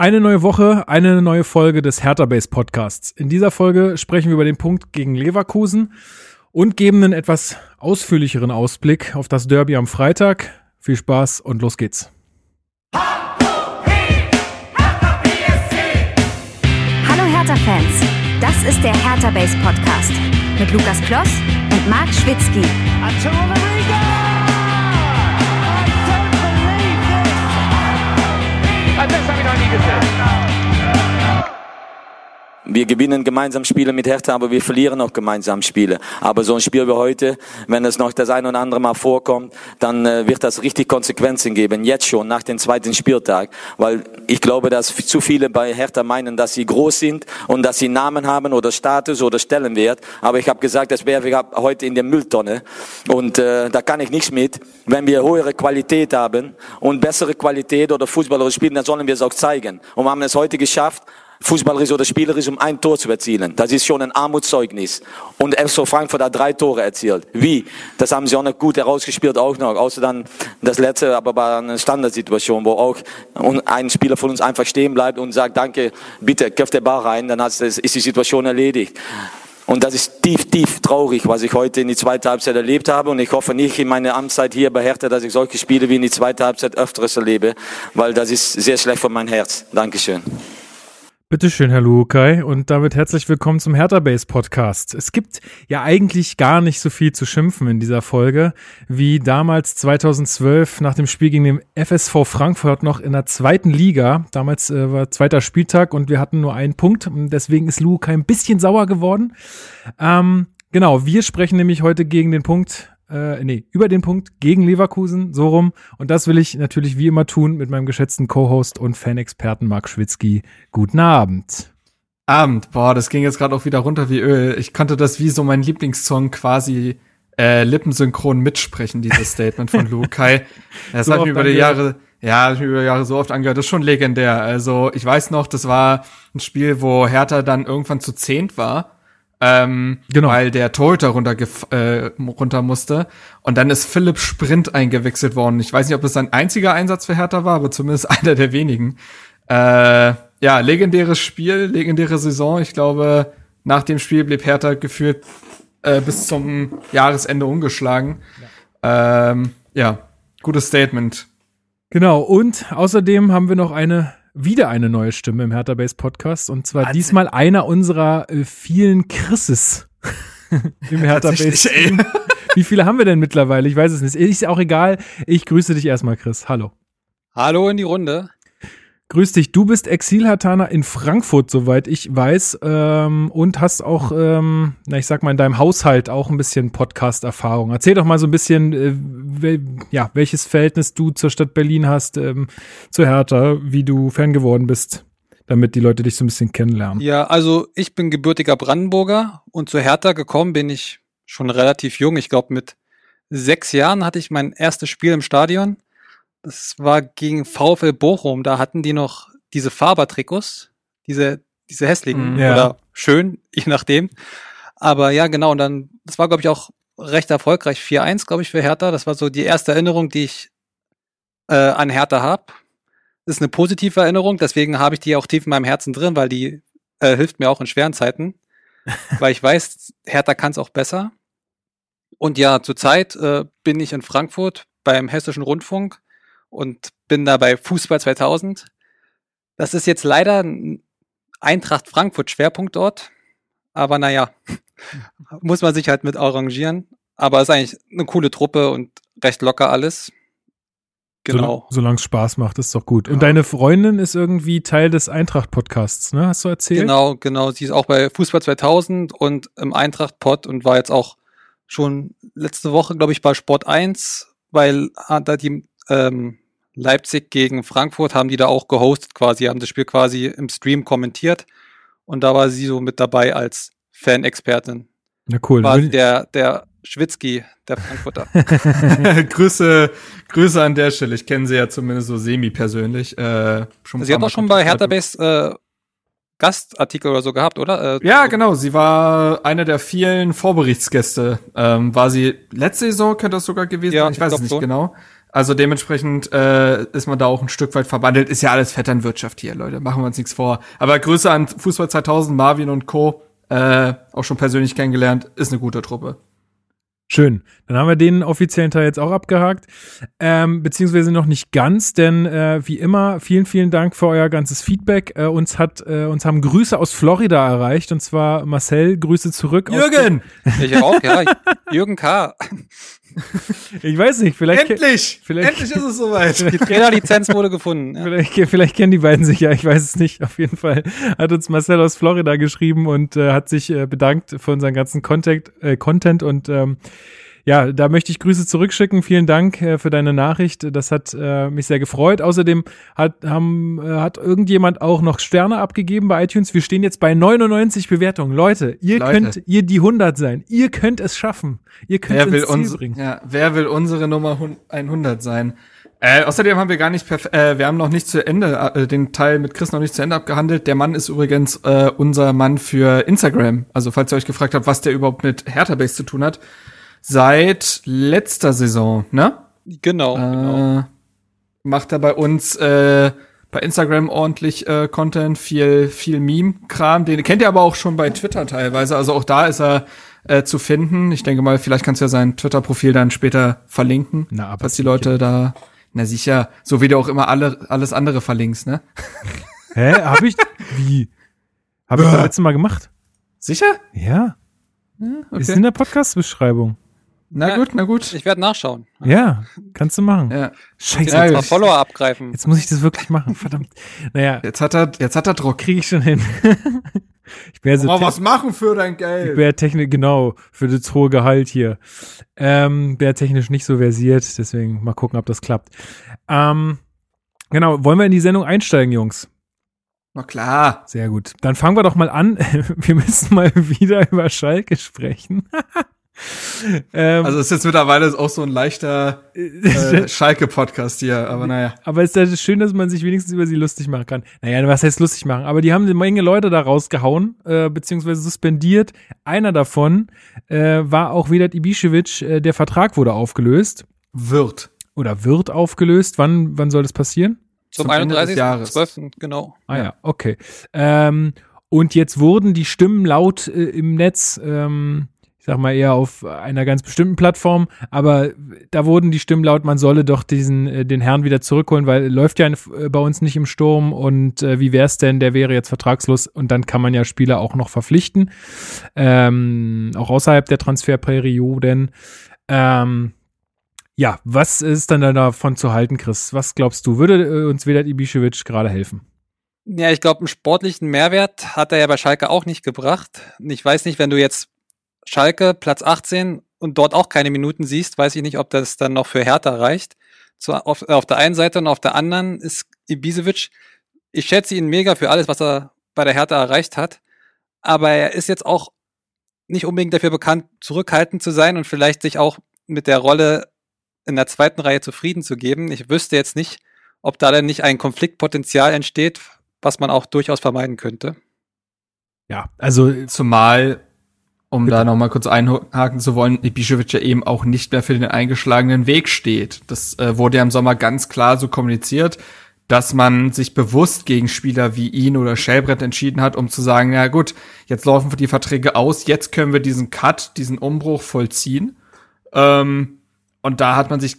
Eine neue Woche, eine neue Folge des Hertha Base Podcasts. In dieser Folge sprechen wir über den Punkt gegen Leverkusen und geben einen etwas ausführlicheren Ausblick auf das Derby am Freitag. Viel Spaß und los geht's. Hallo Hertha-Fans, das ist der Hertha Base Podcast mit Lukas Kloss und Marc Schwitzky. Das habe Wir gewinnen gemeinsam Spiele mit Hertha, aber wir verlieren auch gemeinsam Spiele. Aber so ein Spiel wie heute, wenn es noch das ein oder andere Mal vorkommt, dann äh, wird das richtig Konsequenzen geben. Jetzt schon, nach dem zweiten Spieltag. Weil ich glaube, dass zu viele bei Hertha meinen, dass sie groß sind und dass sie Namen haben oder Status oder Stellenwert. Aber ich habe gesagt, das wäre heute in der Mülltonne. Und äh, da kann ich nichts mit. Wenn wir höhere Qualität haben und bessere Qualität oder Fußballer spielen, dann sollen wir es auch zeigen. Und wir haben es heute geschafft, fußballerisch oder spielerisch um ein Tor zu erzielen. Das ist schon ein Armutszeugnis. Und FC Frankfurt hat drei Tore erzielt. Wie? Das haben sie auch noch gut herausgespielt, auch noch. Außer dann das letzte, aber war eine Standardsituation, wo auch ein Spieler von uns einfach stehen bleibt und sagt, danke, bitte, köpft der Ball rein, dann ist die Situation erledigt. Und das ist tief, tief traurig, was ich heute in die zweite Halbzeit erlebt habe. Und ich hoffe nicht in meiner Amtszeit hier bei Hertha, dass ich solche Spiele wie in die zweite Halbzeit öfteres erlebe, weil das ist sehr schlecht für mein Herz. Dankeschön. Bitteschön, Herr Lukai, und damit herzlich willkommen zum Hertha Base Podcast. Es gibt ja eigentlich gar nicht so viel zu schimpfen in dieser Folge, wie damals 2012 nach dem Spiel gegen den FSV Frankfurt noch in der zweiten Liga. Damals äh, war zweiter Spieltag und wir hatten nur einen Punkt. Deswegen ist Lukai ein bisschen sauer geworden. Ähm, genau, wir sprechen nämlich heute gegen den Punkt äh, nee, über den Punkt gegen Leverkusen, so rum. Und das will ich natürlich wie immer tun mit meinem geschätzten Co-Host und Fanexperten Marc Schwitzky. Guten Abend. Abend. Boah, das ging jetzt gerade auch wieder runter wie Öl. Ich konnte das wie so mein Lieblingssong quasi äh, lippensynchron mitsprechen, dieses Statement von Lukai. Das so hat mir über die Jahre, ja, ich über die Jahre so oft angehört. Das ist schon legendär. Also ich weiß noch, das war ein Spiel, wo Hertha dann irgendwann zu zehnt war ähm, genau. weil der Torhüter runter, äh, runter musste. Und dann ist Philipp Sprint eingewechselt worden. Ich weiß nicht, ob es sein einziger Einsatz für Hertha war, aber zumindest einer der wenigen. Äh, ja, legendäres Spiel, legendäre Saison. Ich glaube, nach dem Spiel blieb Hertha geführt äh, bis zum Jahresende ungeschlagen. Ja. Ähm, ja, gutes Statement. Genau, und außerdem haben wir noch eine wieder eine neue Stimme im Hertha Base Podcast und zwar Wahnsinn. diesmal einer unserer äh, vielen Chrises im Hertha Base. Wie viele haben wir denn mittlerweile? Ich weiß es nicht. Ist auch egal. Ich grüße dich erstmal, Chris. Hallo. Hallo in die Runde. Grüß dich, du bist Exilhartaner in Frankfurt, soweit ich weiß, ähm, und hast auch, ähm, na, ich sag mal, in deinem Haushalt auch ein bisschen Podcast-Erfahrung. Erzähl doch mal so ein bisschen, äh, wel, ja, welches Verhältnis du zur Stadt Berlin hast, ähm, zu Hertha, wie du Fan geworden bist, damit die Leute dich so ein bisschen kennenlernen. Ja, also ich bin gebürtiger Brandenburger und zu Hertha gekommen bin ich schon relativ jung. Ich glaube, mit sechs Jahren hatte ich mein erstes Spiel im Stadion das war gegen VfL Bochum. Da hatten die noch diese Faber-Trikots, diese, diese hässlichen mm, ja. oder schön, je nachdem. Aber ja, genau. Und dann, das war, glaube ich, auch recht erfolgreich. 4-1, glaube ich, für Hertha. Das war so die erste Erinnerung, die ich äh, an Hertha habe. Das ist eine positive Erinnerung, deswegen habe ich die auch tief in meinem Herzen drin, weil die äh, hilft mir auch in schweren Zeiten. weil ich weiß, Hertha kann es auch besser. Und ja, zurzeit äh, bin ich in Frankfurt beim Hessischen Rundfunk und bin da bei Fußball 2000. Das ist jetzt leider ein Eintracht Frankfurt Schwerpunktort, aber naja, muss man sich halt mit arrangieren. Aber ist eigentlich eine coole Truppe und recht locker alles. Genau. Solange es Spaß macht, ist doch gut. Ja. Und deine Freundin ist irgendwie Teil des Eintracht-Podcasts, ne? Hast du erzählt? Genau, genau. Sie ist auch bei Fußball 2000 und im Eintracht-Pod und war jetzt auch schon letzte Woche, glaube ich, bei Sport 1, weil da die ähm, Leipzig gegen Frankfurt haben die da auch gehostet quasi, haben das Spiel quasi im Stream kommentiert und da war sie so mit dabei als Fan-Expertin. Ja, cool. War der, der Schwitzki, der Frankfurter. Grüße, Grüße an der Stelle. Ich kenne sie ja zumindest so semi-persönlich. Äh, sie hat auch schon bei Hertha Base äh, Gastartikel oder so gehabt, oder? Äh, ja, genau. Sie war eine der vielen Vorberichtsgäste. Ähm, war sie letzte Saison, könnte das sogar gewesen sein? ich weiß es nicht so. genau. Also dementsprechend äh, ist man da auch ein Stück weit verbandelt. Ist ja alles Vetternwirtschaft hier, Leute. Machen wir uns nichts vor. Aber Grüße an Fußball 2000, Marvin und Co. Äh, auch schon persönlich kennengelernt. Ist eine gute Truppe. Schön. Dann haben wir den offiziellen Teil jetzt auch abgehakt. Ähm, beziehungsweise noch nicht ganz, denn äh, wie immer, vielen, vielen Dank für euer ganzes Feedback. Äh, uns hat, äh, uns haben Grüße aus Florida erreicht und zwar Marcel, Grüße zurück. Jürgen! Ich auch, ja. Jürgen K. Ich weiß nicht, vielleicht. Endlich! vielleicht- Endlich ist es soweit. Die Trainerlizenz wurde gefunden. Ja. Vielleicht, vielleicht kennen die beiden sich ja, ich weiß es nicht. Auf jeden Fall hat uns Marcel aus Florida geschrieben und äh, hat sich äh, bedankt für unseren ganzen Contact, äh, Content und ähm, ja, da möchte ich Grüße zurückschicken. Vielen Dank äh, für deine Nachricht. Das hat äh, mich sehr gefreut. Außerdem hat, haben, äh, hat irgendjemand auch noch Sterne abgegeben bei iTunes. Wir stehen jetzt bei 99 Bewertungen. Leute, ihr Leute. könnt ihr die 100 sein. Ihr könnt es schaffen. Ihr könnt Wer es will, ins Ziel uns, bringen. ja, wer will unsere Nummer hun- 100 sein? Äh, außerdem haben wir gar nicht äh, wir haben noch nicht zu Ende, äh, den Teil mit Chris noch nicht zu Ende abgehandelt. Der Mann ist übrigens äh, unser Mann für Instagram. Also falls ihr euch gefragt habt, was der überhaupt mit Hertha Base zu tun hat. Seit letzter Saison, ne? Genau, genau. Äh, macht er bei uns äh, bei Instagram ordentlich äh, Content, viel, viel Meme-Kram. Den kennt ihr aber auch schon bei Twitter teilweise. Also auch da ist er äh, zu finden. Ich denke mal, vielleicht kannst du ja sein Twitter-Profil dann später verlinken. Na, aber dass die Leute da, na sicher, so wie du auch immer alle, alles andere verlinkst, ne? Hä? Hab ich? Wie? Habe ich Ja. das letzte Mal gemacht? Sicher? Ja. Ist in Okay. der Podcast-Beschreibung. Na Ja. gut, na gut. Ich werde nachschauen. Ja, kannst du machen. Ja. Scheiße, Jetzt Ja, Follower abgreifen. jetzt muss ich das wirklich machen. Verdammt. Naja, Jetzt hat er, jetzt hat er Druck. kriege ich schon hin. ich wäre so Mal was machen für dein ich Geld. wäre technisch, genau, für das hohe Gehalt hier. Ähm, wäre technisch nicht so versiert, deswegen mal gucken, ob das klappt. Ähm, genau, wollen wir in die Sendung einsteigen, Jungs? Na klar. Sehr gut. Dann fangen wir doch mal an. Wir müssen mal wieder über Schalke sprechen. Ähm, Also ist jetzt mittlerweile auch so ein leichter äh, Schalke-Podcast hier, aber naja. Aber es ist ja schön, dass man sich wenigstens über sie lustig machen kann. Naja, was heißt lustig machen? Aber die haben eine Menge Leute da rausgehauen, äh, beziehungsweise suspendiert. Einer davon äh, war auch Vedat Ibišević. Äh, der Vertrag wurde aufgelöst Wird. oder wird aufgelöst. Wann, wann soll das passieren? Zum, zum Ende des 31. Jahres. 12. Genau. Ah ja, okay. Ähm, und jetzt wurden die Stimmen laut äh, im Netz, ähm, sag mal eher auf einer ganz bestimmten Plattform, aber da wurden die Stimmen laut, man solle doch diesen äh, den Herrn wieder zurückholen, weil läuft ja äh, bei uns nicht im Sturm und äh, wie wär's denn, der wäre jetzt vertragslos und dann kann man ja Spieler auch noch verpflichten, ähm, auch außerhalb der Transferperioden. Ähm, ja, was ist dann davon zu halten, Chris? Was glaubst du? Würde äh, uns Vedat Ibišević gerade helfen? Ja, ich glaube, einen sportlichen Mehrwert hat er ja bei Schalke auch nicht gebracht. Ich weiß nicht, wenn du jetzt Schalke Platz 18 und dort auch keine Minuten siehst, weiß ich nicht, ob das dann noch für Hertha reicht. So, auf, auf der einen Seite und auf der anderen ist Ibisevic, ich schätze ihn mega für alles, was er bei der Hertha erreicht hat. Aber er ist jetzt auch nicht unbedingt dafür bekannt, zurückhaltend zu sein und vielleicht sich auch mit der Rolle in der zweiten Reihe zufrieden zu geben. Ich wüsste jetzt nicht, ob da denn nicht ein Konfliktpotenzial entsteht, was man auch durchaus vermeiden könnte. Ja, also Zumal, um da noch mal kurz einhaken zu wollen, Ibišević ja eben auch nicht mehr für den eingeschlagenen Weg steht. Das äh, wurde ja im Sommer ganz klar so kommuniziert, dass man sich bewusst gegen Spieler wie ihn oder Schellbrett entschieden hat, um zu sagen, ja gut, jetzt laufen die Verträge aus, jetzt können wir diesen Cut, diesen Umbruch vollziehen. Ähm, und da hat man sich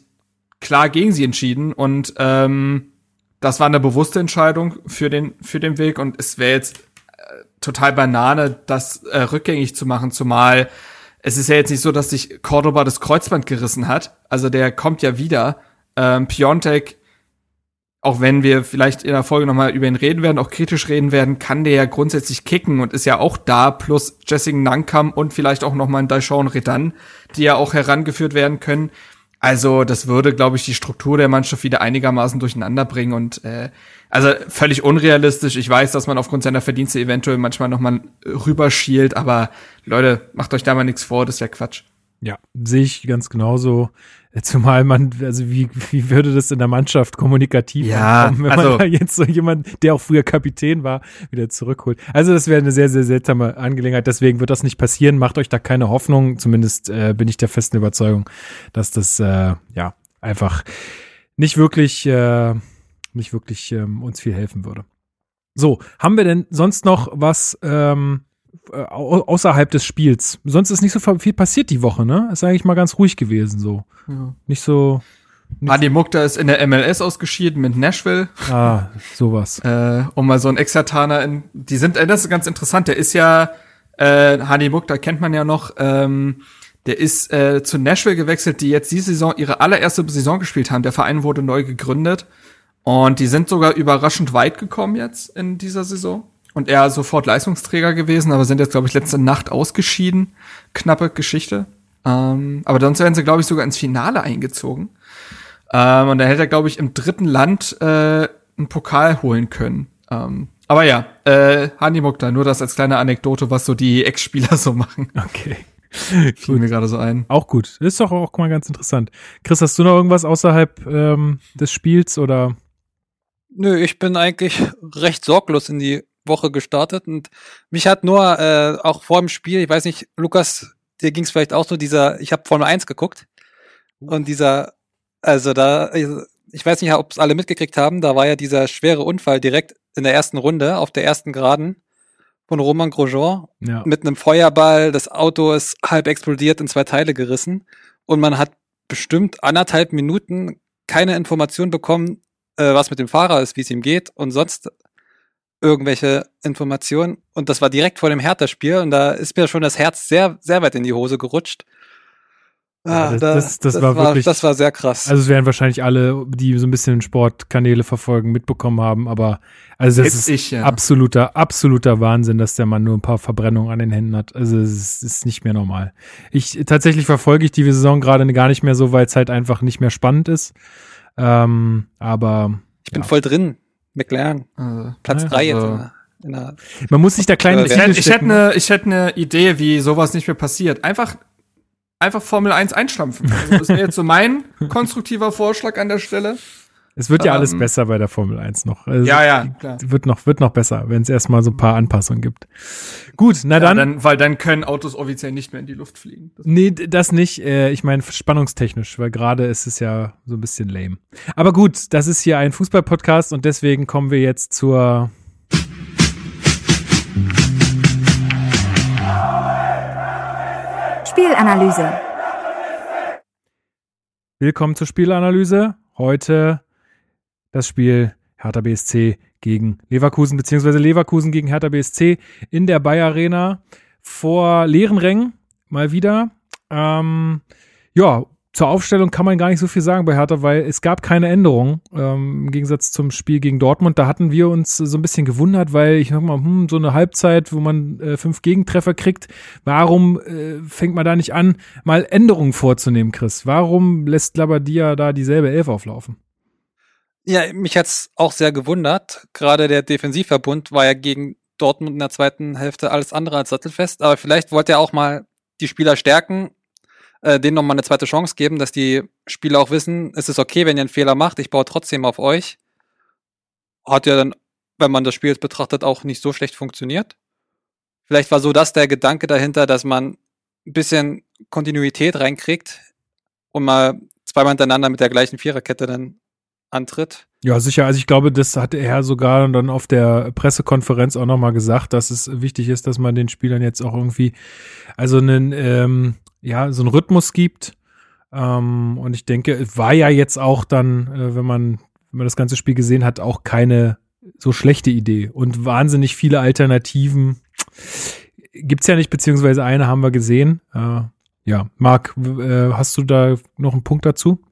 klar gegen sie entschieden und ähm, das war eine bewusste Entscheidung für den für den Weg und es wäre jetzt total Banane, das äh, rückgängig zu machen, zumal es ist ja jetzt nicht so, dass sich Cordoba das Kreuzband gerissen hat. Also der kommt ja wieder. Ähm, Piontek, auch wenn wir vielleicht in der Folge nochmal über ihn reden werden, auch kritisch reden werden, kann der ja grundsätzlich kicken und ist ja auch da, plus Jessing Nankam und vielleicht auch nochmal ein Daishon Redan, die ja auch herangeführt werden können. Also das würde, glaube ich, die Struktur der Mannschaft wieder einigermaßen durcheinander bringen und äh, also völlig unrealistisch. Ich weiß, dass man aufgrund seiner Verdienste eventuell manchmal nochmal rüberschielt, aber Leute, macht euch da mal nichts vor, das ist ja Quatsch. Ja, sehe ich ganz genauso. Zumal man, also wie, wie würde das in der Mannschaft kommunikativ Ja, ankommen, wenn also- man da jetzt so jemand, der auch früher Kapitän war, wieder zurückholt. Also das wäre eine sehr, sehr seltsame Angelegenheit. Deswegen wird das nicht passieren. Macht euch da keine Hoffnung. Zumindest äh, bin ich der festen Überzeugung, dass das äh, ja einfach nicht wirklich, äh, nicht wirklich ähm, uns viel helfen würde. So, haben wir denn sonst noch was ähm, äh, außerhalb des Spiels? Sonst ist nicht so viel passiert die Woche, ne? Ist eigentlich mal ganz ruhig gewesen so. Ja. Nicht so. Adi Mukta ist in der MLS ausgeschieden mit Nashville. Ah, sowas. äh, um mal so ein Exertaner in. Die sind, äh, das ist ganz interessant. Der ist ja, äh, Hadi Mukta kennt man ja noch. Ähm, der ist äh, zu Nashville gewechselt, die jetzt diese Saison ihre allererste Saison gespielt haben. Der Verein wurde neu gegründet. Und die sind sogar überraschend weit gekommen jetzt in dieser Saison. Und er sofort Leistungsträger gewesen, aber sind jetzt, glaube ich, letzte Nacht ausgeschieden. Knappe Geschichte. Ähm, aber sonst werden sie, glaube ich, sogar ins Finale eingezogen. Ähm, und dann hätte er, glaube ich, im dritten Land äh, einen Pokal holen können. Ähm, aber ja, äh, Hani Mukta, nur das als kleine Anekdote, was so die Ex-Spieler so machen. Okay. Fiel mir gerade so ein. Auch gut. Ist doch auch mal ganz interessant. Chris, hast du noch irgendwas außerhalb ähm, des Spiels oder? Nö, ich bin eigentlich recht sorglos in die Woche gestartet und mich hat nur äh, auch vor dem Spiel, ich weiß nicht, Lukas, dir ging es vielleicht auch so, dieser, ich habe Formel 1 geguckt und dieser, also da, ich weiß nicht, ob es alle mitgekriegt haben, da war ja dieser schwere Unfall direkt in der ersten Runde auf der ersten Geraden von Roman Grosjean ja. mit einem Feuerball. Das Auto ist halb explodiert, in zwei Teile gerissen und man hat bestimmt anderthalb Minuten keine Information bekommen, äh, was mit dem Fahrer ist, wie es ihm geht und sonst irgendwelche Informationen. Und das war direkt vor dem Hertha-Spiel und da ist mir schon das Herz sehr, sehr weit in die Hose gerutscht. Ah, das, das, das, das, war, wirklich, das war sehr krass. Also es werden wahrscheinlich alle, die so ein bisschen Sportkanäle verfolgen, mitbekommen haben, aber also das ist ich, ja. absoluter, absoluter Wahnsinn, dass der Mann nur ein paar Verbrennungen an den Händen hat. Also es ist nicht mehr normal. Ich tatsächlich verfolge ich die Saison gerade gar nicht mehr so, weil es halt einfach nicht mehr spannend ist. Ähm, aber ich bin ja. voll drin. McLaren. Also, Platz ja, drei also, jetzt. In der, Man muss sich da klein ich, hätte, ich hätte eine ich hätte eine Idee, wie sowas nicht mehr passiert. Einfach einfach Formel 1 einstampfen. Also das wäre jetzt so mein konstruktiver Vorschlag an der Stelle. Es wird ja alles ähm, besser bei der Formel 1 noch. Also ja, ja, klar. Wird noch, wird noch besser, wenn es erstmal so ein paar Anpassungen gibt. Gut, na dann, ja, dann. Weil dann können Autos offiziell nicht mehr in die Luft fliegen. Das nee, das nicht. Äh, ich meine spannungstechnisch, weil gerade ist es ja so ein bisschen lame. Aber gut, das ist hier ein Fußball-Podcast und deswegen kommen wir jetzt zur Spielanalyse. Willkommen zur Spielanalyse. Heute das Spiel Hertha BSC gegen Leverkusen, beziehungsweise Leverkusen gegen Hertha BSC in der Bayer Arena vor leeren Rängen mal wieder. Ähm, ja, zur Aufstellung kann man gar nicht so viel sagen bei Hertha, weil es gab keine Änderung ähm, im Gegensatz zum Spiel gegen Dortmund. Da hatten wir uns so ein bisschen gewundert, weil ich sag mal, hm, so eine Halbzeit, wo man äh, fünf Gegentreffer kriegt, warum äh, fängt man da nicht an, mal Änderungen vorzunehmen, Chris? Warum lässt Labadia da dieselbe Elf auflaufen? Ja, mich hat's auch sehr gewundert. Gerade der Defensivverbund war ja gegen Dortmund in der zweiten Hälfte alles andere als sattelfest, aber vielleicht wollte er auch mal die Spieler stärken äh, denen nochmal eine zweite Chance geben, dass die Spieler auch wissen, es ist okay, wenn ihr einen Fehler macht, ich baue trotzdem auf euch. Hat ja dann, wenn man das Spiel jetzt betrachtet, auch nicht so schlecht funktioniert. Vielleicht war so das der Gedanke dahinter, dass man ein bisschen Kontinuität reinkriegt und mal zweimal hintereinander mit der gleichen Viererkette dann antritt. Ja, sicher. Also ich glaube, das hat er sogar dann auf der Pressekonferenz auch nochmal gesagt, dass es wichtig ist, dass man den Spielern jetzt auch irgendwie, also einen, ähm, ja, so einen Rhythmus gibt. Ähm, und ich denke, es war ja jetzt auch dann, äh, wenn man, wenn man das ganze Spiel gesehen hat, auch keine so schlechte Idee. Und wahnsinnig viele Alternativen gibt's ja nicht, beziehungsweise eine haben wir gesehen. Äh, ja, Marc, äh, hast du da noch einen Punkt dazu?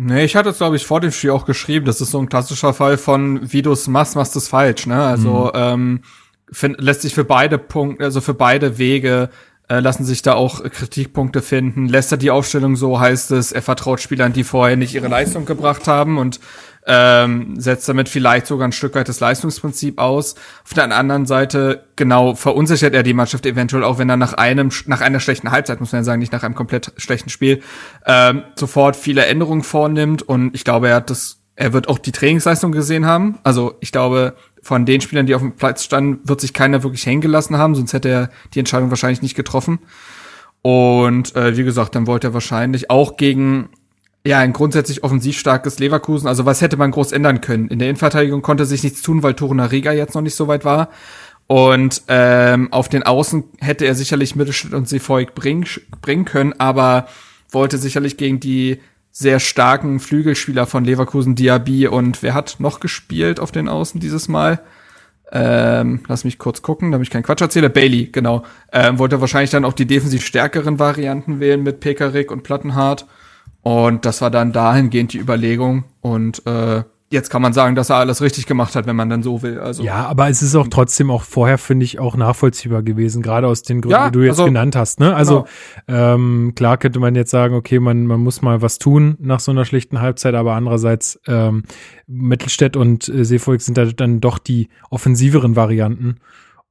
Nee, ich hatte es, glaube ich, vor dem Spiel auch geschrieben. Das ist so ein klassischer Fall von, wie du es machst, machst du es falsch. Ne? Also mhm. ähm, find, lässt sich für beide Punkte, also für beide Wege äh, lassen sich da auch Kritikpunkte finden. Lässt er die Aufstellung so, heißt es, er vertraut Spielern, die vorher nicht ihre Leistung gebracht haben und ähm, setzt damit vielleicht sogar ein Stück weit das Leistungsprinzip aus. Auf der anderen Seite, genau, verunsichert er die Mannschaft eventuell auch, wenn er nach einem, nach einer schlechten Halbzeit, muss man ja sagen, nicht nach einem komplett schlechten Spiel, ähm, sofort viele Änderungen vornimmt und ich glaube, er hat das, er wird auch die Trainingsleistung gesehen haben. Also ich glaube, von den Spielern, die auf dem Platz standen, wird sich keiner wirklich hängen gelassen haben, sonst hätte er die Entscheidung wahrscheinlich nicht getroffen. Und äh, wie gesagt, dann wollte er wahrscheinlich auch gegen ja, ein grundsätzlich offensiv starkes Leverkusen. Also was hätte man groß ändern können? In der Innenverteidigung konnte sich nichts tun, weil Torunariga jetzt noch nicht so weit war. Und ähm, auf den Außen hätte er sicherlich Mittelstädt und Seefolk bringen, bringen können, aber wollte sicherlich gegen die sehr starken Flügelspieler von Leverkusen, Diaby und wer hat noch gespielt auf den Außen dieses Mal? Ähm, lass mich kurz gucken, damit ich keinen Quatsch erzähle. Bailey, genau. Ähm, wollte wahrscheinlich dann auch die defensiv stärkeren Varianten wählen mit Pekarik und Plattenhardt. Und das war dann dahingehend die Überlegung. Und äh, jetzt kann man sagen, dass er alles richtig gemacht hat, wenn man dann so will. Also ja, aber es ist auch trotzdem auch vorher finde ich auch nachvollziehbar gewesen, gerade aus den Gründen, ja, die du jetzt also, genannt hast. Ne? Also genau. ähm, klar könnte man jetzt sagen, okay, man man muss mal was tun nach so einer schlichten Halbzeit, aber andererseits ähm, Mittelstädt und äh, Seevolk sind da dann doch die offensiveren Varianten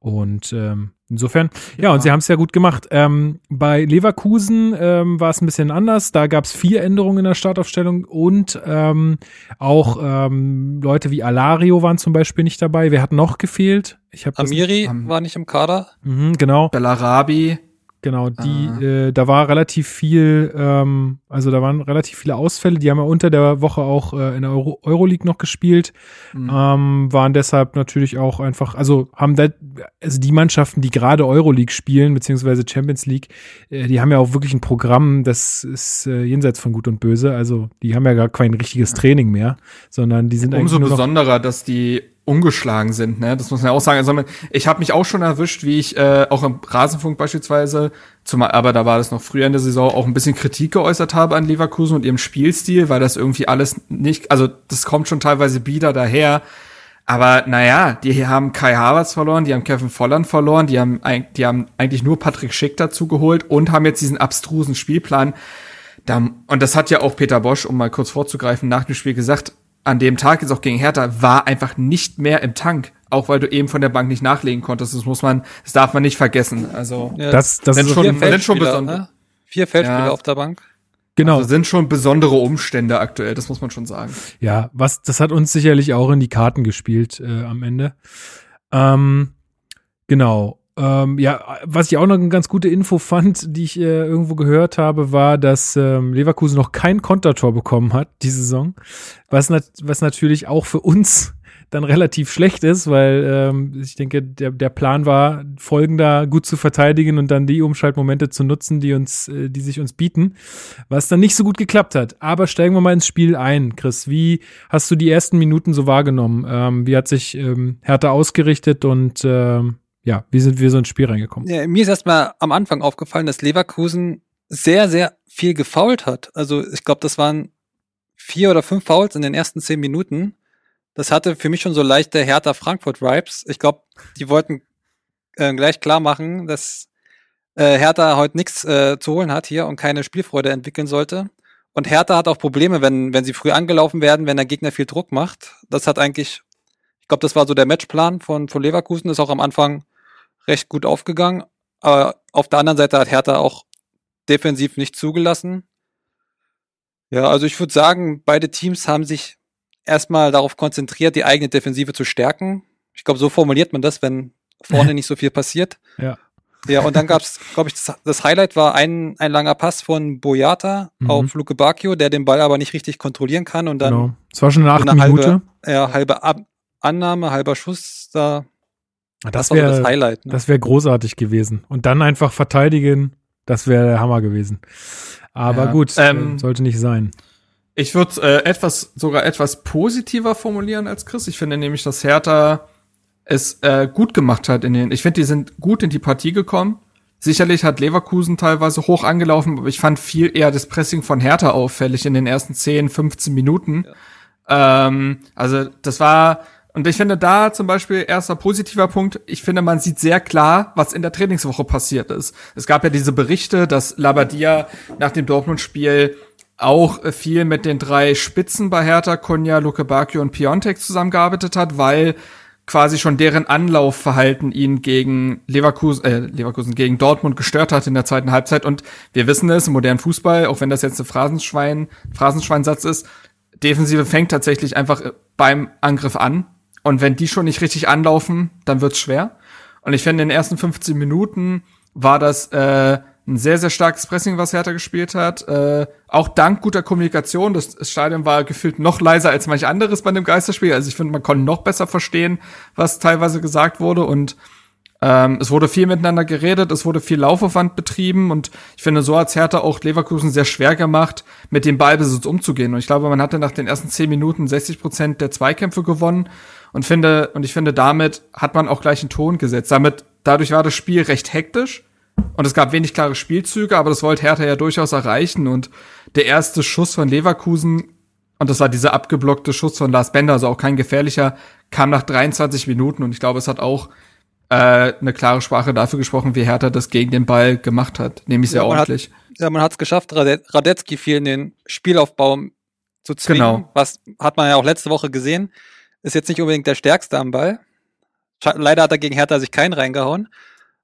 und ähm, Insofern, ja, ja, und sie haben es ja gut gemacht. Ähm, bei Leverkusen ähm, war es ein bisschen anders. Da gab es vier Änderungen in der Startaufstellung und ähm, auch ähm, Leute wie Alario waren zum Beispiel nicht dabei. Wer hat noch gefehlt? Ich hab Amiri das, war nicht im Kader. Mhm, genau. Bellarabi. Genau, die, ah. äh, da war relativ viel, ähm, also da waren relativ viele Ausfälle. Die haben ja unter der Woche auch äh, in der Euro Euroleague noch gespielt, mhm. ähm, waren deshalb natürlich auch einfach, also haben da, also die Mannschaften, die gerade Euroleague spielen beziehungsweise Champions League, äh, die haben ja auch wirklich ein Programm, das ist äh, jenseits von Gut und Böse. Also die haben ja gar kein richtiges Training mehr, sondern die sind umso eigentlich umso besonderer, dass die ungeschlagen sind, ne? Das muss man ja auch sagen. Also ich habe mich auch schon erwischt, wie ich äh, auch im Rasenfunk beispielsweise, zumal, aber da war das noch früher in der Saison, auch ein bisschen Kritik geäußert habe an Leverkusen und ihrem Spielstil, weil das irgendwie alles nicht, also das kommt schon teilweise bieder daher. Aber naja, die haben Kai Havertz verloren, die haben Kevin Volland verloren, die haben, die haben eigentlich nur Patrick Schick dazu geholt und haben jetzt diesen abstrusen Spielplan. Und das hat ja auch Peter Bosch, um mal kurz vorzugreifen, nach dem Spiel gesagt, an dem Tag jetzt auch gegen Hertha war einfach nicht mehr im Tank. Auch weil du eben von der Bank nicht nachlegen konntest. Das muss man, das darf man nicht vergessen. Also, ja, das, das sind schon, sind schon besondere. Ne? Vier Feldspieler ja. auf der Bank. Genau. Also sind schon besondere Umstände aktuell, das muss man schon sagen. Ja, was, das hat uns sicherlich auch in die Karten gespielt äh, am Ende. Ähm, genau. Ähm, ja, was ich auch noch eine ganz gute Info fand, die ich äh, irgendwo gehört habe, war, dass ähm, Leverkusen noch kein Kontertor bekommen hat diese Saison, was, nat was natürlich auch für uns dann relativ schlecht ist, weil ähm, ich denke, der, der Plan war, folgender gut zu verteidigen und dann die Umschaltmomente zu nutzen, die uns, äh, die sich uns bieten, was dann nicht so gut geklappt hat. Aber steigen wir mal ins Spiel ein, Chris. Wie hast du die ersten Minuten so wahrgenommen? Ähm, wie hat sich ähm, Hertha ausgerichtet und ähm, ja, wie sind wir so ins Spiel reingekommen? Ja, mir ist erstmal am Anfang aufgefallen, dass Leverkusen sehr, sehr viel gefault hat. Also ich glaube, das waren vier oder fünf Fouls in den ersten zehn Minuten. Das hatte für mich schon so leichte Hertha Frankfurt Vibes. Ich glaube, die wollten äh, gleich klar machen, dass äh, Hertha heute nichts äh, zu holen hat hier und keine Spielfreude entwickeln sollte. Und Hertha hat auch Probleme, wenn, wenn sie früh angelaufen werden, wenn der Gegner viel Druck macht. Das hat eigentlich, ich glaube, das war so der Matchplan von, von Leverkusen, ist auch am Anfang recht gut aufgegangen. Aber auf der anderen Seite hat Hertha auch defensiv nicht zugelassen. Ja, also ich würde sagen, beide Teams haben sich erstmal darauf konzentriert, die eigene Defensive zu stärken. Ich glaube, so formuliert man das, wenn vorne nicht so viel passiert. Ja. Ja, und dann gab es, glaube ich, das, das, Highlight war ein, ein langer Pass von Boyata mhm. auf Luke Bacchio, der den Ball aber nicht richtig kontrollieren kann und dann. Genau. Es war schon eine Minute. Halbe, ja, halbe Ab Annahme, halber Schuss, da das, wäre das Highlight. Ne? Das wäre großartig gewesen. Und dann einfach verteidigen, das wäre der Hammer gewesen. Aber ja, gut, ähm, sollte nicht sein. Ich würde äh, etwas sogar etwas positiver formulieren als Chris. Ich finde nämlich, dass Hertha es äh, gut gemacht hat in den. Ich finde, die sind gut in die Partie gekommen. Sicherlich hat Leverkusen teilweise hoch angelaufen, aber ich fand viel eher das Pressing von Hertha auffällig in den ersten 10, 15 Minuten. Ja. Ähm, also das war und ich finde da zum Beispiel erster positiver Punkt, ich finde, man sieht sehr klar, was in der Trainingswoche passiert ist. Es gab ja diese Berichte, dass Labadia nach dem Dortmund-Spiel auch viel mit den drei Spitzen bei Hertha, Konya, Luke Bacchio und Piontek zusammengearbeitet hat, weil quasi schon deren Anlaufverhalten ihn gegen Leverkusen, äh, Leverkusen gegen Dortmund gestört hat in der zweiten Halbzeit. Und wir wissen es im modernen Fußball, auch wenn das jetzt ein Phrasenschwein, Phrasenschweinsatz ist, Defensive fängt tatsächlich einfach beim Angriff an und wenn die schon nicht richtig anlaufen, dann wird's schwer. Und ich finde, in den ersten 15 Minuten war das äh, ein sehr, sehr starkes Pressing, was Hertha gespielt hat. Äh, auch dank guter Kommunikation. Das, Stadion war gefühlt noch leiser als manch anderes bei dem Geisterspiel. Also ich finde, man konnte noch besser verstehen, was teilweise gesagt wurde. Und ähm, es wurde viel miteinander geredet, es wurde viel Laufaufwand betrieben. Und ich finde, so hat Hertha auch Leverkusen sehr schwer gemacht, mit dem Ballbesitz umzugehen. Und ich glaube, man hatte nach den ersten zehn Minuten 60 Prozent der Zweikämpfe gewonnen. Und finde, und ich finde, damit hat man auch gleich einen Ton gesetzt. Damit, dadurch war das Spiel recht hektisch und es gab wenig klare Spielzüge, aber das wollte Hertha ja durchaus erreichen. Und der erste Schuss von Leverkusen, und das war dieser abgeblockte Schuss von Lars Bender, also auch kein gefährlicher, kam nach 23 Minuten. Und ich glaube, es hat auch äh, eine klare Sprache dafür gesprochen, wie Hertha das gegen den Ball gemacht hat. Nämlich sehr ja, ordentlich. Hat, ja, man hat es geschafft, Radetzky viel in den Spielaufbau zu zwingen. Genau. Was hat man ja auch letzte Woche gesehen. Ist jetzt nicht unbedingt der stärkste am Ball. Leider hat er gegen Hertha sich keinen reingehauen.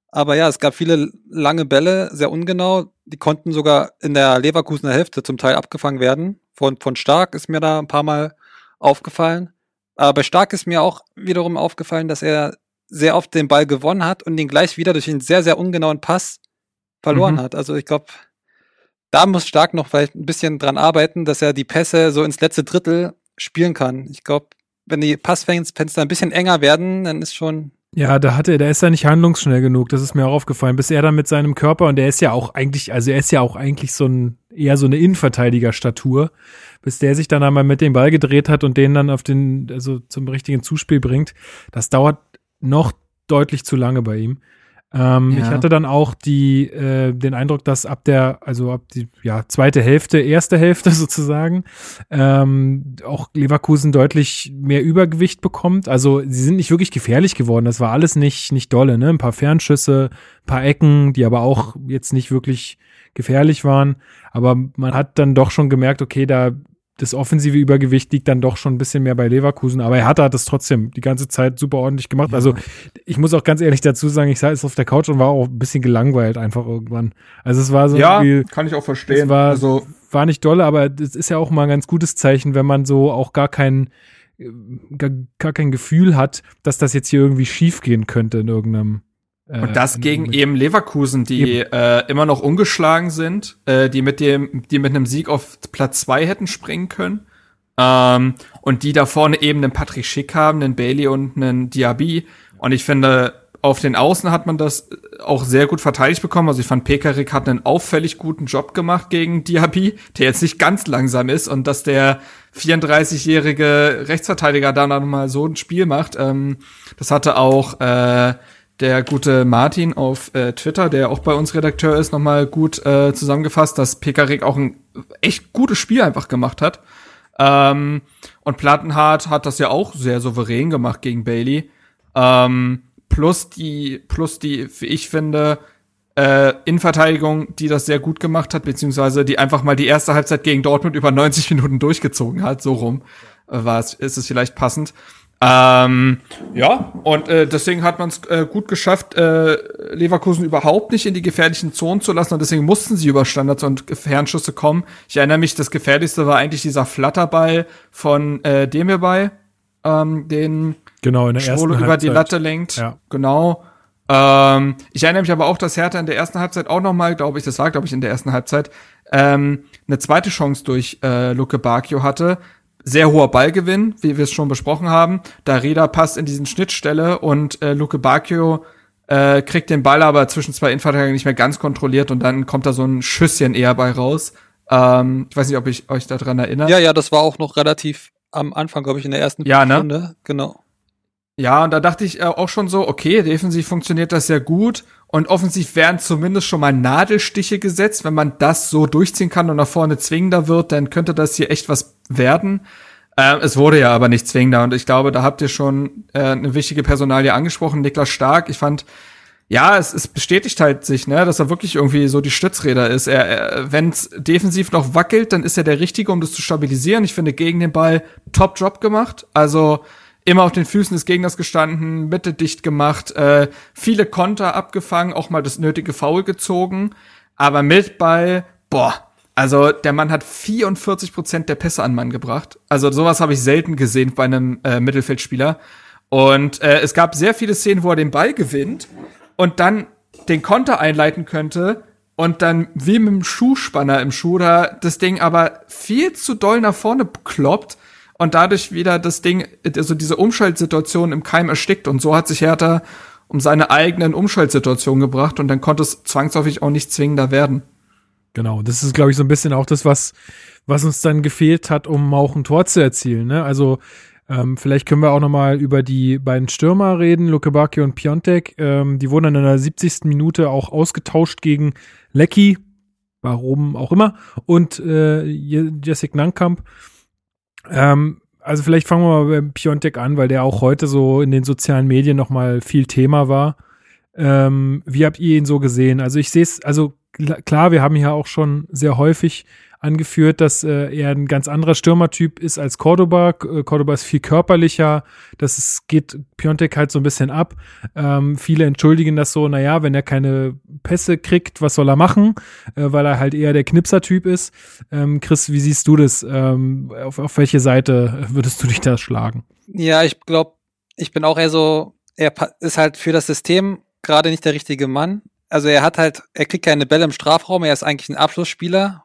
Aber ja, es gab viele lange Bälle, sehr ungenau. Die konnten sogar in der Leverkusener Hälfte zum Teil abgefangen werden. Von, von Stark ist mir da ein paar Mal aufgefallen. Aber bei Stark ist mir auch wiederum aufgefallen, dass er sehr oft den Ball gewonnen hat und ihn gleich wieder durch einen sehr, sehr ungenauen Pass verloren mhm. hat. Also ich glaube, da muss Stark noch vielleicht ein bisschen dran arbeiten, dass er die Pässe so ins letzte Drittel spielen kann. Ich glaube, wenn die Passfenster ein bisschen enger werden, dann ist schon ja, da hatte, da ist er nicht handlungsschnell genug. Das ist mir auch aufgefallen. Bis er dann mit seinem Körper und der ist ja auch eigentlich, also er ist ja auch eigentlich so ein eher so eine Innenverteidigerstatur, bis der sich dann einmal mit dem Ball gedreht hat und den dann auf den, also zum richtigen Zuspiel bringt. Das dauert noch deutlich zu lange bei ihm. Ähm, ja. Ich hatte dann auch die, äh, den Eindruck, dass ab der, also ab die ja, zweite Hälfte, erste Hälfte sozusagen, ähm, auch Leverkusen deutlich mehr Übergewicht bekommt. Also sie sind nicht wirklich gefährlich geworden. Das war alles nicht, nicht dolle, ne? Ein paar Fernschüsse, ein paar Ecken, die aber auch jetzt nicht wirklich gefährlich waren. Aber man hat dann doch schon gemerkt, okay, da das offensive Übergewicht liegt dann doch schon ein bisschen mehr bei Leverkusen, aber er hat, hat es trotzdem die ganze Zeit super ordentlich gemacht. Ja. Also ich muss auch ganz ehrlich dazu sagen, ich saß auf der Couch und war auch ein bisschen gelangweilt einfach irgendwann. Also es war so ja, kann ich auch verstehen. Es war, also war nicht dolle, aber es ist ja auch mal ein ganz gutes Zeichen, wenn man so auch gar kein gar, gar kein Gefühl hat, dass das jetzt hier irgendwie schief gehen könnte in irgendeinem äh, und das gegen eben Leverkusen, die äh, immer noch ungeschlagen sind, äh, die mit dem, die mit einem Sieg auf Platz zwei hätten springen können. Ähm, und die da vorne eben einen Patrick Schick haben, einen Bailey und einen Diaby. Und ich finde, auf den Außen hat man das auch sehr gut verteidigt bekommen. Also ich fand Pekarik hat einen auffällig guten Job gemacht gegen Diaby, der jetzt nicht ganz langsam ist und dass der 34-jährige Rechtsverteidiger da noch mal so ein Spiel macht. Ähm, das hatte auch äh, der gute Martin auf äh, Twitter, der auch bei uns Redakteur ist, nochmal gut äh, zusammengefasst, dass Pekarik auch ein echt gutes Spiel einfach gemacht hat. Ähm, und Plattenhardt hat das ja auch sehr souverän gemacht gegen Bailey. Ähm, plus die, plus die, wie ich finde, äh, Innenverteidigung, die das sehr gut gemacht hat, beziehungsweise die einfach mal die erste Halbzeit gegen Dortmund über 90 Minuten durchgezogen hat, so rum äh, war es, ist es vielleicht passend. Ähm, ja, und äh, deswegen hat man es äh, gut geschafft, äh, Leverkusen überhaupt nicht in die gefährlichen Zonen zu lassen und deswegen mussten sie über Standards und Fernschüsse kommen. Ich erinnere mich, das gefährlichste war eigentlich dieser Flatterball von äh, Demirbay, ähm, den genau, in der ersten über Halbzeit. die Latte lenkt. Ja. Genau. Ähm, ich erinnere mich aber auch, dass Hertha in der ersten Halbzeit auch noch mal, glaube ich, das war, glaube ich, in der ersten Halbzeit, ähm, eine zweite Chance durch äh, Luke Bacchio hatte, sehr hoher Ballgewinn, wie wir es schon besprochen haben. Darida passt in diesen Schnittstelle und äh, Luke Bacchio äh, kriegt den Ball aber zwischen zwei Innenverteidigern nicht mehr ganz kontrolliert und dann kommt da so ein Schüsschen eher bei raus. Ähm, ich weiß nicht, ob ich euch daran erinnere. Ja, ja, das war auch noch relativ am Anfang, glaube ich, in der ersten ja, ne? Stunde. Genau. Ja, und da dachte ich äh, auch schon so, okay, defensiv funktioniert das sehr gut und offensiv werden zumindest schon mal Nadelstiche gesetzt. Wenn man das so durchziehen kann und nach vorne zwingender wird, dann könnte das hier echt was werden. Äh, es wurde ja aber nicht zwingender und ich glaube, da habt ihr schon äh, eine wichtige Personalie angesprochen, Niklas Stark. Ich fand, ja, es, es bestätigt halt sich, ne, dass er wirklich irgendwie so die Stützräder ist. Er, er wenn es defensiv noch wackelt, dann ist er der Richtige, um das zu stabilisieren. Ich finde gegen den Ball Top Job gemacht. Also immer auf den Füßen des Gegners gestanden, Mitte dicht gemacht, äh, viele Konter abgefangen, auch mal das nötige Foul gezogen, aber mit Ball, boah, also der Mann hat 44 Prozent der Pässe an Mann gebracht. Also sowas habe ich selten gesehen bei einem äh, Mittelfeldspieler. Und äh, es gab sehr viele Szenen, wo er den Ball gewinnt und dann den Konter einleiten könnte, und dann wie mit dem Schuhspanner im Schuh da das Ding aber viel zu doll nach vorne kloppt und dadurch wieder das Ding, also diese Umschaltsituation im Keim erstickt. Und so hat sich Hertha um seine eigenen Umschaltsituationen gebracht und dann konnte es zwangsläufig auch nicht zwingender werden. Genau, das ist, glaube ich, so ein bisschen auch das, was, was uns dann gefehlt hat, um auch ein Tor zu erzielen. Ne? Also ähm, vielleicht können wir auch noch mal über die beiden Stürmer reden, Luke Bacchio und Piontek. Ähm, die wurden dann in der 70. Minute auch ausgetauscht gegen Lecky, warum auch immer, und äh, Jessic Nankamp. Ähm, also vielleicht fangen wir mal beim Piontek an, weil der auch heute so in den sozialen Medien noch mal viel Thema war. Ähm, wie habt ihr ihn so gesehen? Also ich sehe es, also klar, wir haben hier auch schon sehr häufig angeführt, dass äh, er ein ganz anderer Stürmertyp ist als Cordoba. Äh, Cordoba ist viel körperlicher. Das ist, geht Piontek halt so ein bisschen ab. Ähm, viele entschuldigen das so, naja, wenn er keine Pässe kriegt, was soll er machen? Äh, weil er halt eher der Knipser-Typ ist. Ähm, Chris, wie siehst du das? Ähm, auf, auf welche Seite würdest du dich da schlagen? Ja, ich glaube, ich bin auch eher so, er ist halt für das System gerade nicht der richtige Mann. Also er hat halt, er kriegt keine Bälle im Strafraum, er ist eigentlich ein Abschlussspieler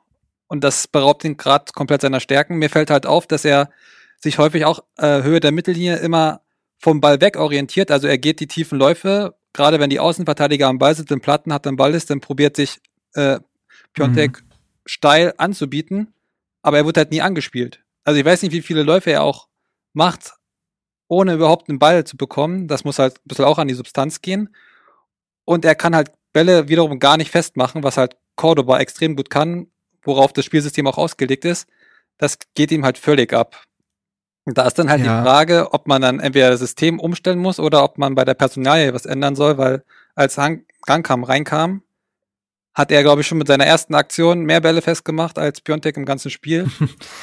und das beraubt ihn gerade komplett seiner Stärken. Mir fällt halt auf, dass er sich häufig auch äh, Höhe der Mittellinie immer vom Ball weg orientiert. Also er geht die tiefen Läufe, gerade wenn die Außenverteidiger am Ball sind, den Platten hat, den Ball ist, dann probiert sich äh, Piontek mhm. steil anzubieten, aber er wird halt nie angespielt. Also ich weiß nicht, wie viele Läufe er auch macht, ohne überhaupt einen Ball zu bekommen. Das muss halt ein bisschen auch an die Substanz gehen. Und er kann halt Bälle wiederum gar nicht festmachen, was halt Cordoba extrem gut kann worauf das Spielsystem auch ausgelegt ist, das geht ihm halt völlig ab. Und da ist dann halt ja. die Frage, ob man dann entweder das System umstellen muss oder ob man bei der Personalie was ändern soll, weil als Gangkam reinkam, hat er, glaube ich, schon mit seiner ersten Aktion mehr Bälle festgemacht als Piontek im ganzen Spiel.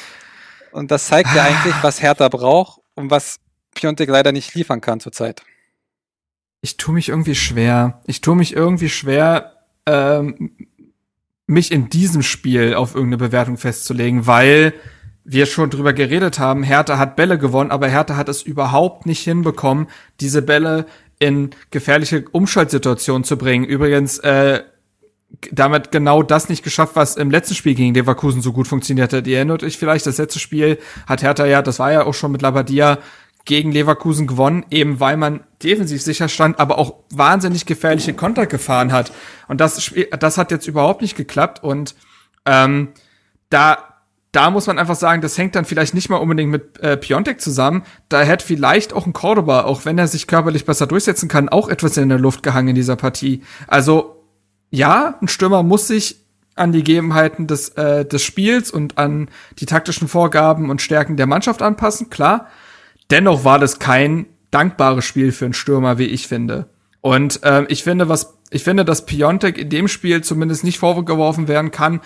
und das zeigt ja eigentlich, was Hertha braucht und was Piontek leider nicht liefern kann zurzeit. Ich tue mich irgendwie schwer. Ich tue mich irgendwie schwer, ähm, mich in diesem Spiel auf irgendeine Bewertung festzulegen, weil wir schon drüber geredet haben, Hertha hat Bälle gewonnen, aber Hertha hat es überhaupt nicht hinbekommen, diese Bälle in gefährliche Umschaltsituationen zu bringen. Übrigens, äh, damit genau das nicht geschafft, was im letzten Spiel gegen Leverkusen so gut funktioniert hat. Ihr erinnert euch vielleicht, das letzte Spiel hat Hertha ja, das war ja auch schon mit Labadia, gegen Leverkusen gewonnen, eben weil man defensiv sicher stand, aber auch wahnsinnig gefährliche Konter gefahren hat. Und das, das hat jetzt überhaupt nicht geklappt. Und ähm, da, da muss man einfach sagen, das hängt dann vielleicht nicht mal unbedingt mit äh, Piontek zusammen. Da hätte vielleicht auch ein Cordoba, auch wenn er sich körperlich besser durchsetzen kann, auch etwas in der Luft gehangen in dieser Partie. Also ja, ein Stürmer muss sich an die Gegebenheiten des, äh, des Spiels und an die taktischen Vorgaben und Stärken der Mannschaft anpassen, klar. Dennoch war das kein dankbares Spiel für einen Stürmer, wie ich finde. Und ähm, ich finde, was ich finde, dass Piontek in dem Spiel zumindest nicht vorgeworfen werden kann,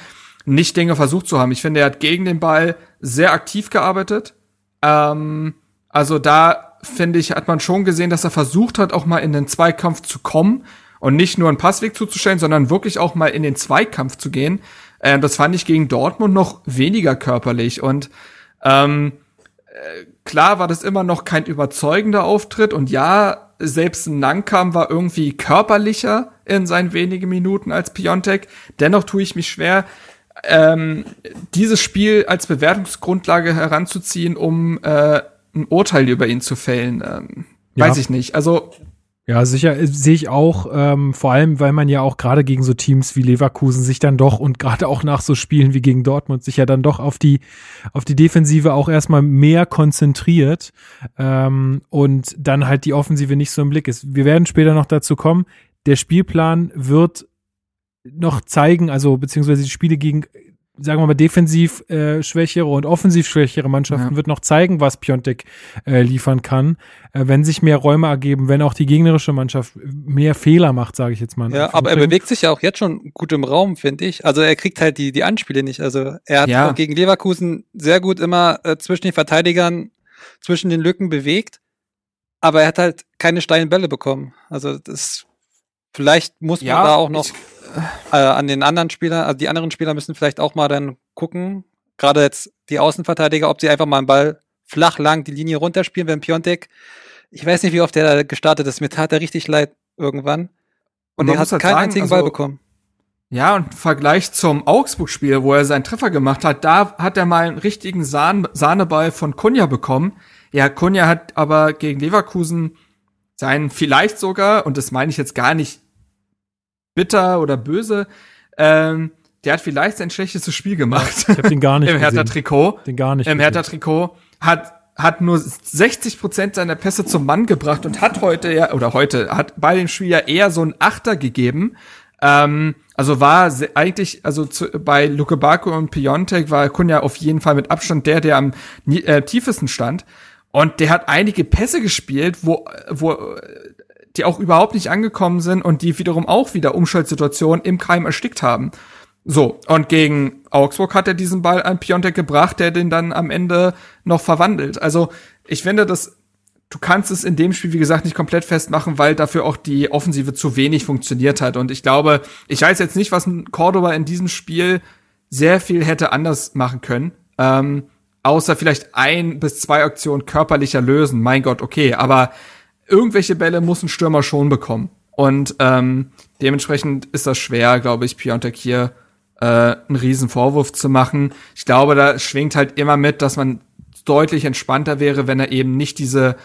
nicht Dinge versucht zu haben. Ich finde, er hat gegen den Ball sehr aktiv gearbeitet. Ähm, also da finde ich, hat man schon gesehen, dass er versucht hat, auch mal in den Zweikampf zu kommen und nicht nur einen Passweg zuzustellen, sondern wirklich auch mal in den Zweikampf zu gehen. Ähm, das fand ich gegen Dortmund noch weniger körperlich und ähm, klar war das immer noch kein überzeugender Auftritt und ja, selbst Nankam war irgendwie körperlicher in seinen wenigen Minuten als Piontek. Dennoch tue ich mich schwer, ähm, dieses Spiel als Bewertungsgrundlage heranzuziehen, um äh, ein Urteil über ihn zu fällen. Ähm, ja. Weiß ich nicht. Also ja, sicher äh, sehe ich auch, ähm, vor allem, weil man ja auch gerade gegen so Teams wie Leverkusen sich dann doch und gerade auch nach so Spielen wie gegen Dortmund sich ja dann doch auf die auf die Defensive auch erstmal mehr konzentriert ähm, und dann halt die Offensive nicht so im Blick ist. Wir werden später noch dazu kommen. Der Spielplan wird noch zeigen, also beziehungsweise die Spiele gegen sagen wir mal, defensiv äh, schwächere und offensiv schwächere Mannschaften ja. wird noch zeigen, was Piontek äh, liefern kann, äh, wenn sich mehr Räume ergeben, wenn auch die gegnerische Mannschaft mehr Fehler macht, sage ich jetzt mal. Ja, aber er bewegt sich ja auch jetzt schon gut im Raum, finde ich. Also er kriegt halt die, die Anspiele nicht. Also er hat ja. gegen Leverkusen sehr gut immer äh, zwischen den Verteidigern, zwischen den Lücken bewegt, aber er hat halt keine steilen Bälle bekommen. Also das vielleicht muss man ja, da auch noch. Ich, äh, an den anderen Spieler, also die anderen Spieler müssen vielleicht auch mal dann gucken, gerade jetzt die Außenverteidiger, ob sie einfach mal einen Ball flach lang die Linie runterspielen, wenn Piontek, ich weiß nicht, wie oft der gestartet ist, mir tat er richtig leid irgendwann. Und, und er hat halt keinen sagen, einzigen also, Ball bekommen. Ja, und im Vergleich zum Augsburg-Spiel, wo er seinen Treffer gemacht hat, da hat er mal einen richtigen Sahn Sahneball von Kunja bekommen. Ja, Kunja hat aber gegen Leverkusen seinen vielleicht sogar, und das meine ich jetzt gar nicht bitter oder böse, ähm, der hat vielleicht sein schlechtestes Spiel gemacht. Ich habe den gar nicht Im Hertha-Trikot. Den gar nicht. Im Hertha-Trikot. Hat, hat nur 60 Prozent seiner Pässe zum Mann gebracht und hat heute ja, oder heute, hat bei dem Spiel ja eher so ein Achter gegeben. Ähm, also war eigentlich, also zu, bei Luke Baku und Piontek war Kunja auf jeden Fall mit Abstand der, der am äh, tiefesten stand. Und der hat einige Pässe gespielt, wo, wo die auch überhaupt nicht angekommen sind und die wiederum auch wieder Umschaltsituationen im Keim erstickt haben. So, und gegen Augsburg hat er diesen Ball an Piontek gebracht, der den dann am Ende noch verwandelt. Also, ich finde, dass du kannst es in dem Spiel, wie gesagt, nicht komplett festmachen, weil dafür auch die Offensive zu wenig funktioniert hat. Und ich glaube, ich weiß jetzt nicht, was Cordoba in diesem Spiel sehr viel hätte anders machen können. Ähm, außer vielleicht ein bis zwei Aktionen körperlicher lösen. Mein Gott, okay, aber irgendwelche Bälle muss ein Stürmer schon bekommen. Und ähm, dementsprechend ist das schwer, glaube ich, Piontek hier äh, einen riesen Vorwurf zu machen. Ich glaube, da schwingt halt immer mit, dass man deutlich entspannter wäre, wenn er eben nicht diese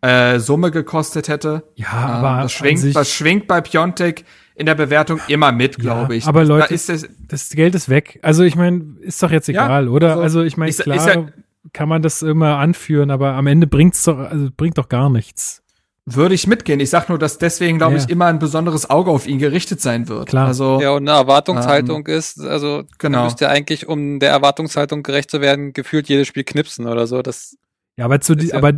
äh, Summe gekostet hätte. Ja, aber ähm, das schwingt, das schwingt bei Piontek in der Bewertung immer mit, glaube ja, ich. Aber Leute, da ist das, das, Geld ist weg. Also ich meine, ist doch jetzt egal, ja, oder? Also, also ich meine, klar ja, kann man das immer anführen, aber am Ende bringt's doch, also bringt doch gar nichts. Würde ich mitgehen. Ich sag nur, dass deswegen, glaube ja. ich, immer ein besonderes Auge auf ihn gerichtet sein wird. Klar. Also, ja, und eine Erwartungshaltung ähm, ist, also genau. müsste ja eigentlich, um der Erwartungshaltung gerecht zu werden, gefühlt jedes Spiel knipsen oder so. Das ja, aber zu die, ja aber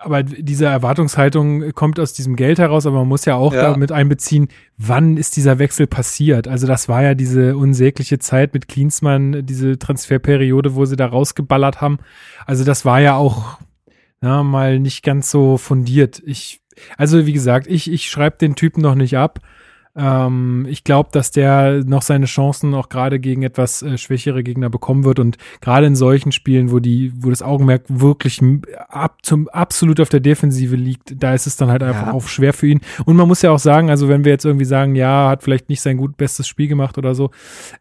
aber diese Erwartungshaltung kommt aus diesem Geld heraus, aber man muss ja auch ja. damit einbeziehen, wann ist dieser Wechsel passiert? Also das war ja diese unsägliche Zeit mit Klinsmann, diese Transferperiode, wo sie da rausgeballert haben. Also das war ja auch na, mal nicht ganz so fundiert. Ich, also wie gesagt, ich, ich schreibe den Typen noch nicht ab. Ähm, ich glaube, dass der noch seine Chancen auch gerade gegen etwas äh, schwächere Gegner bekommen wird und gerade in solchen Spielen, wo die, wo das Augenmerk wirklich ab zum absolut auf der Defensive liegt, da ist es dann halt einfach ja. auch schwer für ihn. Und man muss ja auch sagen, also wenn wir jetzt irgendwie sagen, ja, hat vielleicht nicht sein gut bestes Spiel gemacht oder so,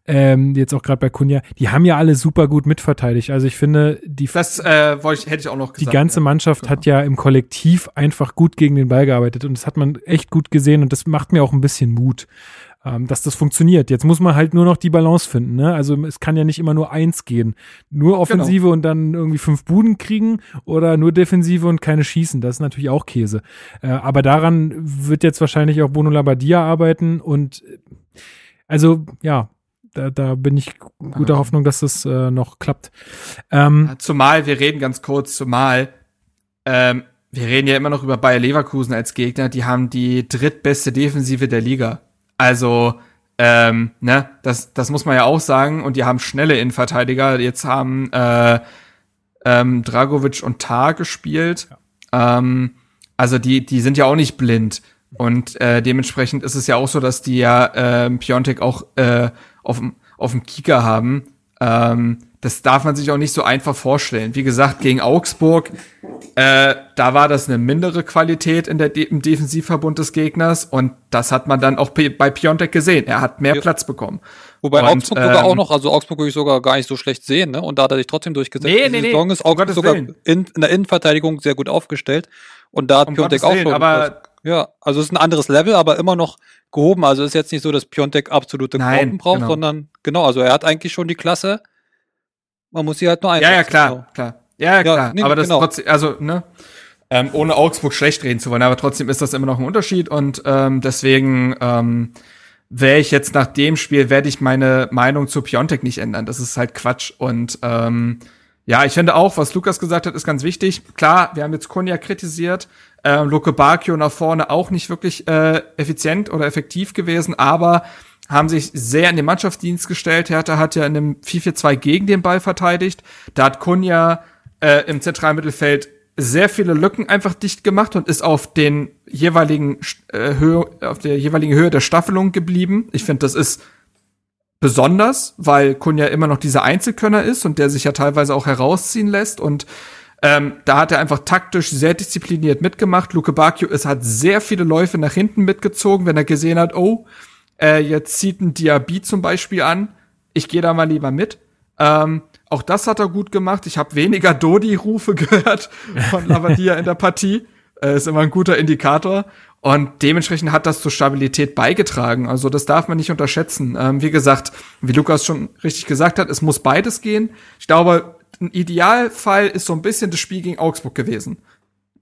ähm, jetzt auch gerade bei Kunja, die haben ja alle super gut mitverteidigt. Also ich finde, die das äh, wollte ich, hätte ich auch noch gesagt. Die ganze Mannschaft genau. hat ja im Kollektiv einfach gut gegen den Ball gearbeitet und das hat man echt gut gesehen und das macht mir auch ein bisschen Mut, ähm, dass das funktioniert. Jetzt muss man halt nur noch die Balance finden. Ne? Also es kann ja nicht immer nur eins gehen. Nur genau. Offensive genau. und dann irgendwie fünf Buden kriegen oder nur Defensive und keine schießen. Das ist natürlich auch Käse. Äh, aber daran wird jetzt wahrscheinlich auch Bono Labadia arbeiten und äh, also ja, da, da bin ich guter Hoffnung, dass das äh, noch klappt. Ähm, zumal, wir reden ganz kurz, zumal ähm, wir reden ja immer noch über Bayer Leverkusen als Gegner, die haben die drittbeste Defensive der Liga. Also, ähm, ne, das, das muss man ja auch sagen. Und die haben schnelle Innenverteidiger. Jetzt haben äh, ähm, Dragovic und Tar gespielt. Ja. Ähm, also die, die sind ja auch nicht blind. Und äh, dementsprechend ist es ja auch so, dass die ja äh, Piontek auch äh, auf, dem Kicker haben. Ähm, das darf man sich auch nicht so einfach vorstellen. Wie gesagt, gegen Augsburg, äh, da war das eine mindere Qualität in der De im Defensivverbund des Gegners und das hat man dann auch bei Piontek gesehen. Er hat mehr ja. Platz bekommen. Wobei und, Augsburg ähm, sogar auch noch, also Augsburg würde ich sogar gar nicht so schlecht sehen, ne? Und da hat er sich trotzdem durchgesetzt. Nee, nee, nee. Saison ist Augsburg sogar in, in, der Innenverteidigung sehr gut aufgestellt. Und da hat um Piontek auch schon. Aber ja, also es ist ein anderes Level, aber immer noch gehoben. Also ist jetzt nicht so, dass Piontek absolute Quoten braucht, genau. sondern genau, also er hat eigentlich schon die Klasse man muss sie halt nur einsetzen. Ja, ja, klar, genau. klar. Ja, ja, klar. Nee, aber das genau. trotzdem, also, ne, ähm, ohne Augsburg schlecht reden zu wollen, aber trotzdem ist das immer noch ein Unterschied und ähm, deswegen ähm, wäre ich jetzt nach dem Spiel, werde ich meine Meinung zu Piontek nicht ändern. Das ist halt Quatsch und ähm, ja, ich finde auch, was Lukas gesagt hat, ist ganz wichtig. Klar, wir haben jetzt Konya kritisiert, äh, Luke Bakio nach vorne auch nicht wirklich äh, effizient oder effektiv gewesen, aber haben sich sehr in den Mannschaftsdienst gestellt. Hertha hat ja in einem 4-4-2 gegen den Ball verteidigt. Da hat Kunja äh, im zentralen Mittelfeld sehr viele Lücken einfach dicht gemacht und ist auf den jeweiligen äh, Höhe, auf der jeweiligen Höhe der Staffelung geblieben. Ich finde, das ist besonders, weil Kunja immer noch dieser Einzelkönner ist und der sich ja teilweise auch herausziehen lässt und ähm, da hat er einfach taktisch sehr diszipliniert mitgemacht. Luke Bacchio ist hat sehr viele Läufe nach hinten mitgezogen, wenn er gesehen hat, oh, äh, jetzt zieht ein Diaby zum Beispiel an, ich gehe da mal lieber mit. Ähm, auch das hat er gut gemacht. Ich habe weniger Dodi-Rufe gehört von Lavadia in der Partie. Äh, ist immer ein guter Indikator. Und dementsprechend hat das zur Stabilität beigetragen. Also das darf man nicht unterschätzen. Ähm, wie gesagt, wie Lukas schon richtig gesagt hat, es muss beides gehen. Ich glaube, ein Idealfall ist so ein bisschen das Spiel gegen Augsburg gewesen.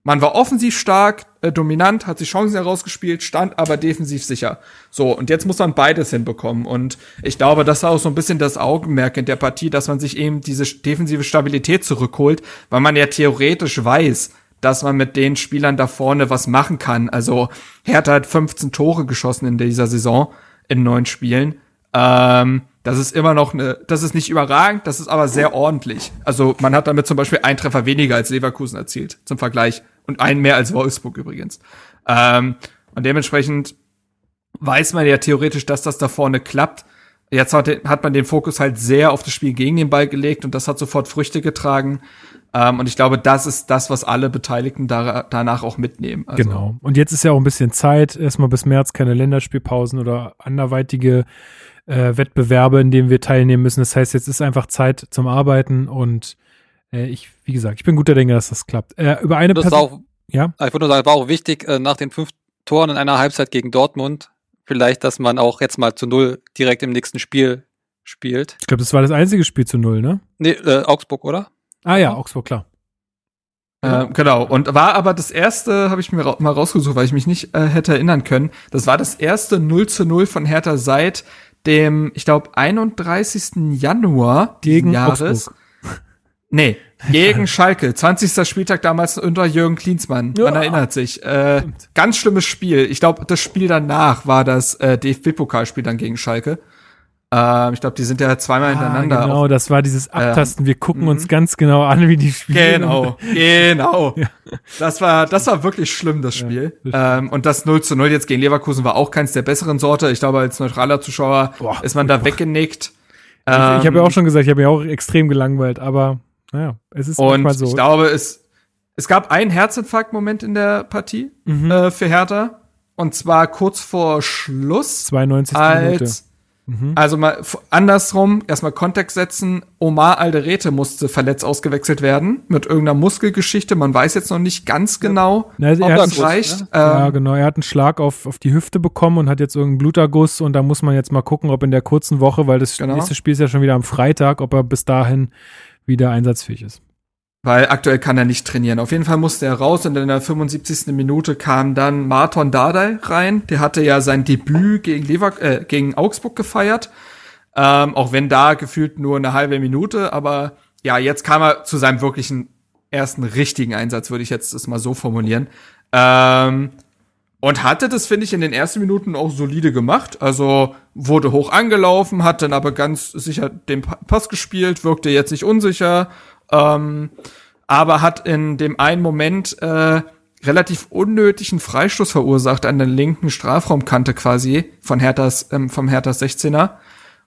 Man war offensiv stark, äh, dominant, hat sich Chancen herausgespielt, stand aber defensiv sicher. So, und jetzt muss man beides hinbekommen. Und ich glaube, das war auch so ein bisschen das Augenmerk in der Partie, dass man sich eben diese defensive Stabilität zurückholt, weil man ja theoretisch weiß, dass man mit den Spielern da vorne was machen kann. Also Hertha hat 15 Tore geschossen in dieser Saison in neun Spielen. Ähm, das ist immer noch eine, das ist nicht überragend, das ist aber sehr ordentlich. Also man hat damit zum Beispiel einen Treffer weniger als Leverkusen erzielt, zum Vergleich. Und einen mehr als Wolfsburg übrigens. Ähm, und dementsprechend weiß man ja theoretisch, dass das da vorne klappt. Jetzt hat, hat man den Fokus halt sehr auf das Spiel gegen den Ball gelegt und das hat sofort Früchte getragen. Ähm, und ich glaube, das ist das, was alle Beteiligten da, danach auch mitnehmen. Also genau. Und jetzt ist ja auch ein bisschen Zeit, erstmal bis März keine Länderspielpausen oder anderweitige äh, Wettbewerbe, in denen wir teilnehmen müssen. Das heißt, jetzt ist einfach Zeit zum Arbeiten und äh, ich, wie gesagt, ich bin guter Dinge, dass das klappt. Äh, über eine das auch, ja? Ich würde nur sagen, war auch wichtig, äh, nach den fünf Toren in einer Halbzeit gegen Dortmund, vielleicht, dass man auch jetzt mal zu null direkt im nächsten Spiel spielt. Ich glaube, das war das einzige Spiel zu null, ne? Nee, äh, Augsburg, oder? Ah ja, Augsburg, klar. Äh, genau, und war aber das erste, habe ich mir ra mal rausgesucht, weil ich mich nicht äh, hätte erinnern können. Das war das erste 0 zu 0 von Hertha seit dem, ich glaube, 31. Januar gegen Jahres. Augsburg. Nee, gegen Schalke. 20. Spieltag damals unter Jürgen Klinsmann. Man ja. erinnert sich. Äh, ganz schlimmes Spiel. Ich glaube, das Spiel danach war das äh, DFB-Pokalspiel dann gegen Schalke. Ähm, ich glaube, die sind ja zweimal ah, hintereinander. Genau, auf, das war dieses Abtasten. Wir gucken ähm, uns mhm. ganz genau an, wie die spielen. Genau, genau. ja. Das war, das war wirklich schlimm, das Spiel. Ja, ähm, und das 0 zu 0 jetzt gegen Leverkusen war auch keins der besseren Sorte. Ich glaube, als neutraler Zuschauer Boah, ist man da boah. weggenickt. Ich, ich habe ja auch ähm, schon gesagt, ich habe mich auch extrem gelangweilt, aber naja, es ist und so. Ich glaube, es, es gab einen Herzinfarkt-Moment in der Partie mhm. äh, für Hertha. Und zwar kurz vor Schluss. 92. Als, Minute. Mhm. Also mal andersrum, erstmal Kontext setzen. Omar Alderete musste verletzt ausgewechselt werden mit irgendeiner Muskelgeschichte. Man weiß jetzt noch nicht ganz genau, ja. ob das reicht. Ne? Ja, ähm, genau. Er hat einen Schlag auf, auf die Hüfte bekommen und hat jetzt irgendeinen Bluterguss und da muss man jetzt mal gucken, ob in der kurzen Woche, weil das genau. nächste Spiel ist ja schon wieder am Freitag, ob er bis dahin wieder einsatzfähig ist. Weil aktuell kann er nicht trainieren. Auf jeden Fall musste er raus und in der 75. Minute kam dann Marton Dardai rein. Der hatte ja sein Debüt gegen, Lever äh, gegen Augsburg gefeiert. Ähm, auch wenn da gefühlt nur eine halbe Minute. Aber ja, jetzt kam er zu seinem wirklichen ersten richtigen Einsatz, würde ich jetzt das mal so formulieren. Ähm, und hatte das, finde ich, in den ersten Minuten auch solide gemacht. Also wurde hoch angelaufen, hat dann aber ganz sicher den Pass gespielt, wirkte jetzt nicht unsicher, ähm, aber hat in dem einen Moment äh, relativ unnötigen Freistoß verursacht an der linken Strafraumkante quasi von Herthas, ähm, vom Herthas 16er.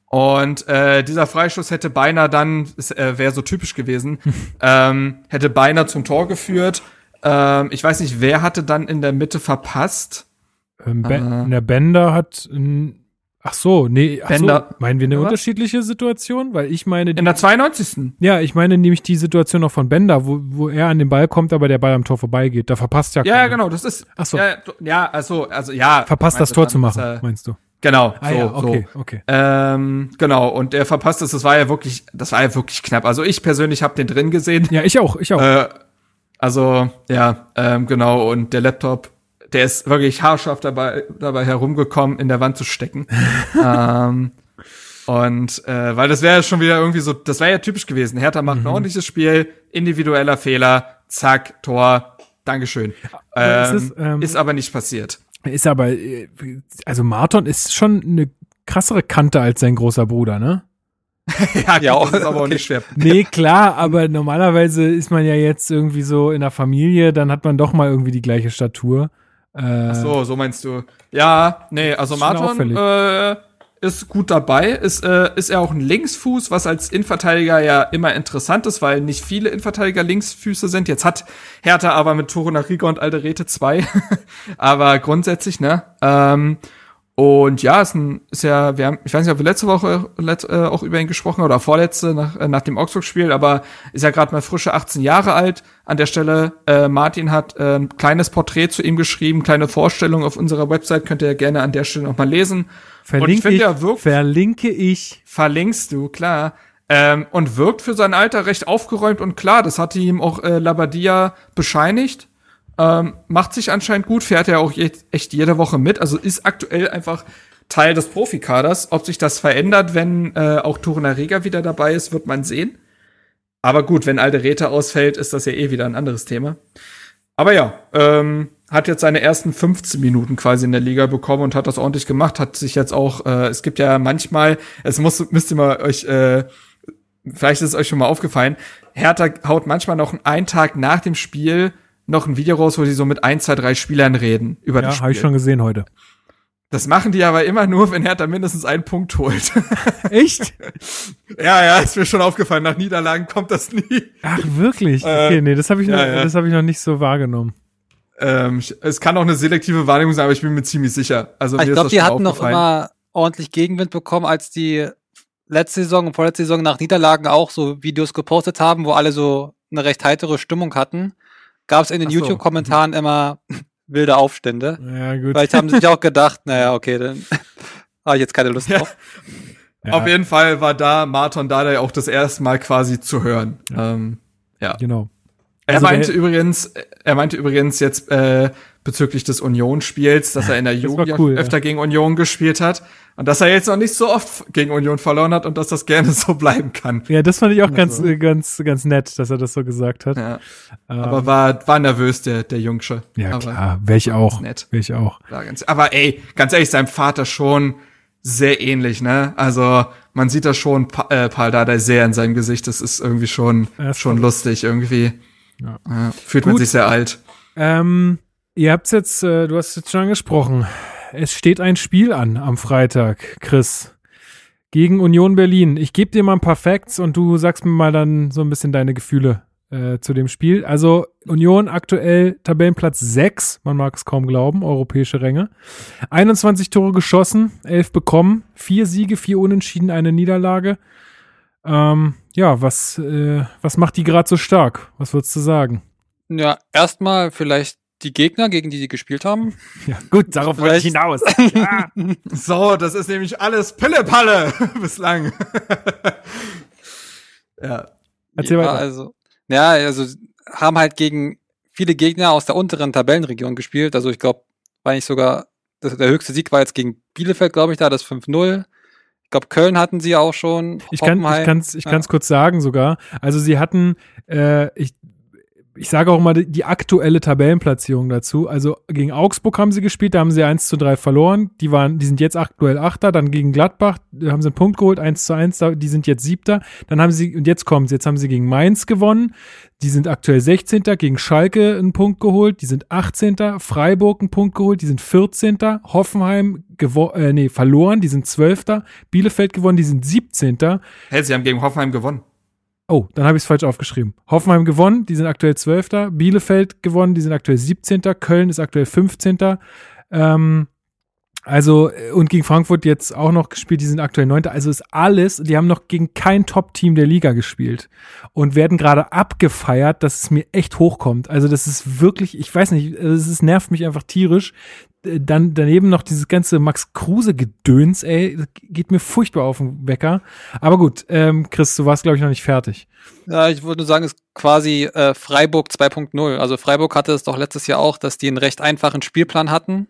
Und äh, dieser Freistoß hätte beinahe dann, äh, wäre so typisch gewesen, ähm, hätte beinahe zum Tor geführt. Ähm, ich weiß nicht, wer hatte dann in der Mitte verpasst? Ähm, ben, äh, der Bender hat Ach so, nee, ach Bender. So, meinen wir eine ja, unterschiedliche Situation? Weil ich meine. Die, In der 92. Ja, ich meine nämlich die Situation noch von Bender, wo, wo er an den Ball kommt, aber der Ball am Tor vorbeigeht. Da verpasst ja Ja, ja genau, das ist. Ach so. Ja, ja also, also ja. Verpasst das Tor zu machen, er, meinst du? Genau, ah, so, ja, okay, so. okay. Ähm, genau, und er verpasst es, das war ja wirklich, das war ja wirklich knapp. Also ich persönlich habe den drin gesehen. Ja, ich auch, ich auch. Äh, also, ja, ähm, genau, und der Laptop der ist wirklich haarscharf dabei, dabei herumgekommen, in der Wand zu stecken. ähm, und äh, weil das wäre schon wieder irgendwie so, das wäre ja typisch gewesen. Hertha macht mhm. ein ordentliches Spiel, individueller Fehler, zack, Tor, Dankeschön. Ähm, ist, ähm, ist aber nicht passiert. Ist aber, äh, also Marton ist schon eine krassere Kante als sein großer Bruder, ne? ja, ja das ist aber okay. auch nicht schwer. Nee, klar, aber normalerweise ist man ja jetzt irgendwie so in der Familie, dann hat man doch mal irgendwie die gleiche Statur. Äh, Ach so, so meinst du. Ja, nee, also Martin äh, ist gut dabei. Ist, äh, ist er auch ein Linksfuß, was als Innenverteidiger ja immer interessant ist, weil nicht viele Innenverteidiger Linksfüße sind. Jetzt hat Hertha aber mit Toro Riga und Alderete zwei. aber grundsätzlich, ne? Ähm, Und ja, ist, ein, ist ja, wir haben, ich weiß nicht, ob wir letzte Woche let, äh, auch über ihn gesprochen oder vorletzte nach, äh, nach dem Augsburg-Spiel, aber ist ja gerade mal frische 18 Jahre alt. An der Stelle, äh, Martin hat äh, ein kleines Porträt zu ihm geschrieben, kleine Vorstellung auf unserer Website, könnt ihr gerne an der Stelle nochmal lesen. Verlinke ich, find, ich ja, wirkt, verlinke ich. Verlinkst du, klar. Ähm, und wirkt für sein Alter recht aufgeräumt und klar. Das hatte ihm auch äh, Labadia bescheinigt. Ähm, macht sich anscheinend gut, fährt ja auch echt jede Woche mit. Also ist aktuell einfach Teil des Profikaders. Ob sich das verändert, wenn äh, auch Torunariga wieder dabei ist, wird man sehen. Aber gut, wenn Alderete ausfällt, ist das ja eh wieder ein anderes Thema. Aber ja, ähm, hat jetzt seine ersten 15 Minuten quasi in der Liga bekommen und hat das ordentlich gemacht. Hat sich jetzt auch, äh, es gibt ja manchmal, es muss, müsst ihr mal euch, äh, vielleicht ist es euch schon mal aufgefallen, Hertha haut manchmal noch einen Tag nach dem Spiel noch ein Video raus, wo die so mit ein, zwei, drei Spielern reden über ja, das Spiel. habe ich schon gesehen heute. Das machen die aber immer nur, wenn Hertha mindestens einen Punkt holt. Echt? ja, ja, ist mir schon aufgefallen. Nach Niederlagen kommt das nie. Ach, wirklich? Äh, okay, nee, das habe ich, ja, noch, ja. Das hab ich noch nicht so wahrgenommen. Ähm, es kann auch eine selektive Wahrnehmung sein, aber ich bin mir ziemlich sicher. Also ich glaube, die hatten noch immer ordentlich Gegenwind bekommen, als die letzte Saison und vorletzte Saison nach Niederlagen auch so Videos gepostet haben, wo alle so eine recht heitere Stimmung hatten gab es in den so. YouTube-Kommentaren immer wilde Aufstände. Ja, gut. Vielleicht haben sie sich auch gedacht, naja, okay, dann habe ich jetzt keine Lust drauf. Ja. Auf jeden Fall war da Martin Dardai auch das erste Mal quasi zu hören. Ja, ähm, ja. genau. Er also meinte übrigens, er meinte übrigens jetzt äh, bezüglich des Union-Spiels, dass er in der Jugend cool, öfter ja. gegen Union gespielt hat und dass er jetzt noch nicht so oft gegen Union verloren hat und dass das gerne so bleiben kann. Ja, das fand ich auch ganz, also. ganz, ganz nett, dass er das so gesagt hat. Ja. Ähm, aber war, war nervös, der, der Jungsche. Ja, aber klar, wäre ich auch. Nett. Wäre ich auch. Ganz, aber ey, ganz ehrlich, seinem Vater schon sehr ähnlich, ne? Also, man sieht da schon pa äh, Paul Dardai sehr in seinem Gesicht. Das ist irgendwie schon, schon lustig irgendwie. Ja. Ja, fühlt Gut. man sich sehr alt. Ähm, Ihr habt's jetzt, äh, du hast es jetzt schon angesprochen. Es steht ein Spiel an am Freitag, Chris. Gegen Union Berlin. Ich gebe dir mal ein paar Facts und du sagst mir mal dann so ein bisschen deine Gefühle äh, zu dem Spiel. Also Union aktuell Tabellenplatz 6, man mag es kaum glauben, europäische Ränge. 21 Tore geschossen, 11 bekommen, 4 Siege, 4 Unentschieden, eine Niederlage. Ähm, ja, was, äh, was macht die gerade so stark? Was würdest du sagen? Ja, erstmal vielleicht die Gegner, gegen die sie gespielt haben. Ja, gut, darauf wollte ich hinaus. Ja. so, das ist nämlich alles Pille-Palle bislang. ja. Erzähl ja, weiter. Also, ja, also haben halt gegen viele Gegner aus der unteren Tabellenregion gespielt. Also ich glaube, war nicht sogar, das, der höchste Sieg war jetzt gegen Bielefeld, glaube ich, da, das 5-0. Ich glaube, Köln hatten sie auch schon. Ich kann es ich kann's, ich kann's kurz sagen sogar. Also sie hatten, äh, ich, ich sage auch die, die, aktuelle Tabellenplatzierung dazu. Also gegen Augsburg haben sie gespielt, da haben sie 1 zu 3 verloren. Die waren, die sind jetzt aktuell Achter, dann gegen Gladbach haben sie einen Punkt geholt, 1 zu 1, die sind jetzt Siebter. Dann haben sie, und jetzt kommen sie, jetzt haben sie gegen Mainz gewonnen. Die sind aktuell 16. gegen Schalke einen Punkt geholt, die sind 18. Freiburg einen Punkt geholt, die sind 14. Hoffenheim äh, nee, verloren, die sind 12. Bielefeld gewonnen, die sind 17. Hey, sie haben gegen Hoffenheim gewonnen. Oh, dann habe ich es falsch aufgeschrieben. Hoffenheim gewonnen, die sind aktuell 12. Bielefeld gewonnen, die sind aktuell 17. Köln ist aktuell 15. Ähm, also, äh, und gegen Frankfurt jetzt auch noch gespielt, die sind aktuell 9. Also ist alles, die haben noch gegen kein Top-Team der Liga gespielt und werden gerade abgefeiert, dass es mir echt hochkommt. Also, das ist wirklich, ich weiß nicht, es nervt mich einfach tierisch, dann daneben noch dieses ganze Max Kruse Gedöns, ey, geht mir furchtbar auf den Wecker. Aber gut, ähm, Chris, du warst glaube ich noch nicht fertig. Ja, ich würde nur sagen, es ist quasi äh, Freiburg 2.0. Also Freiburg hatte es doch letztes Jahr auch, dass die einen recht einfachen Spielplan hatten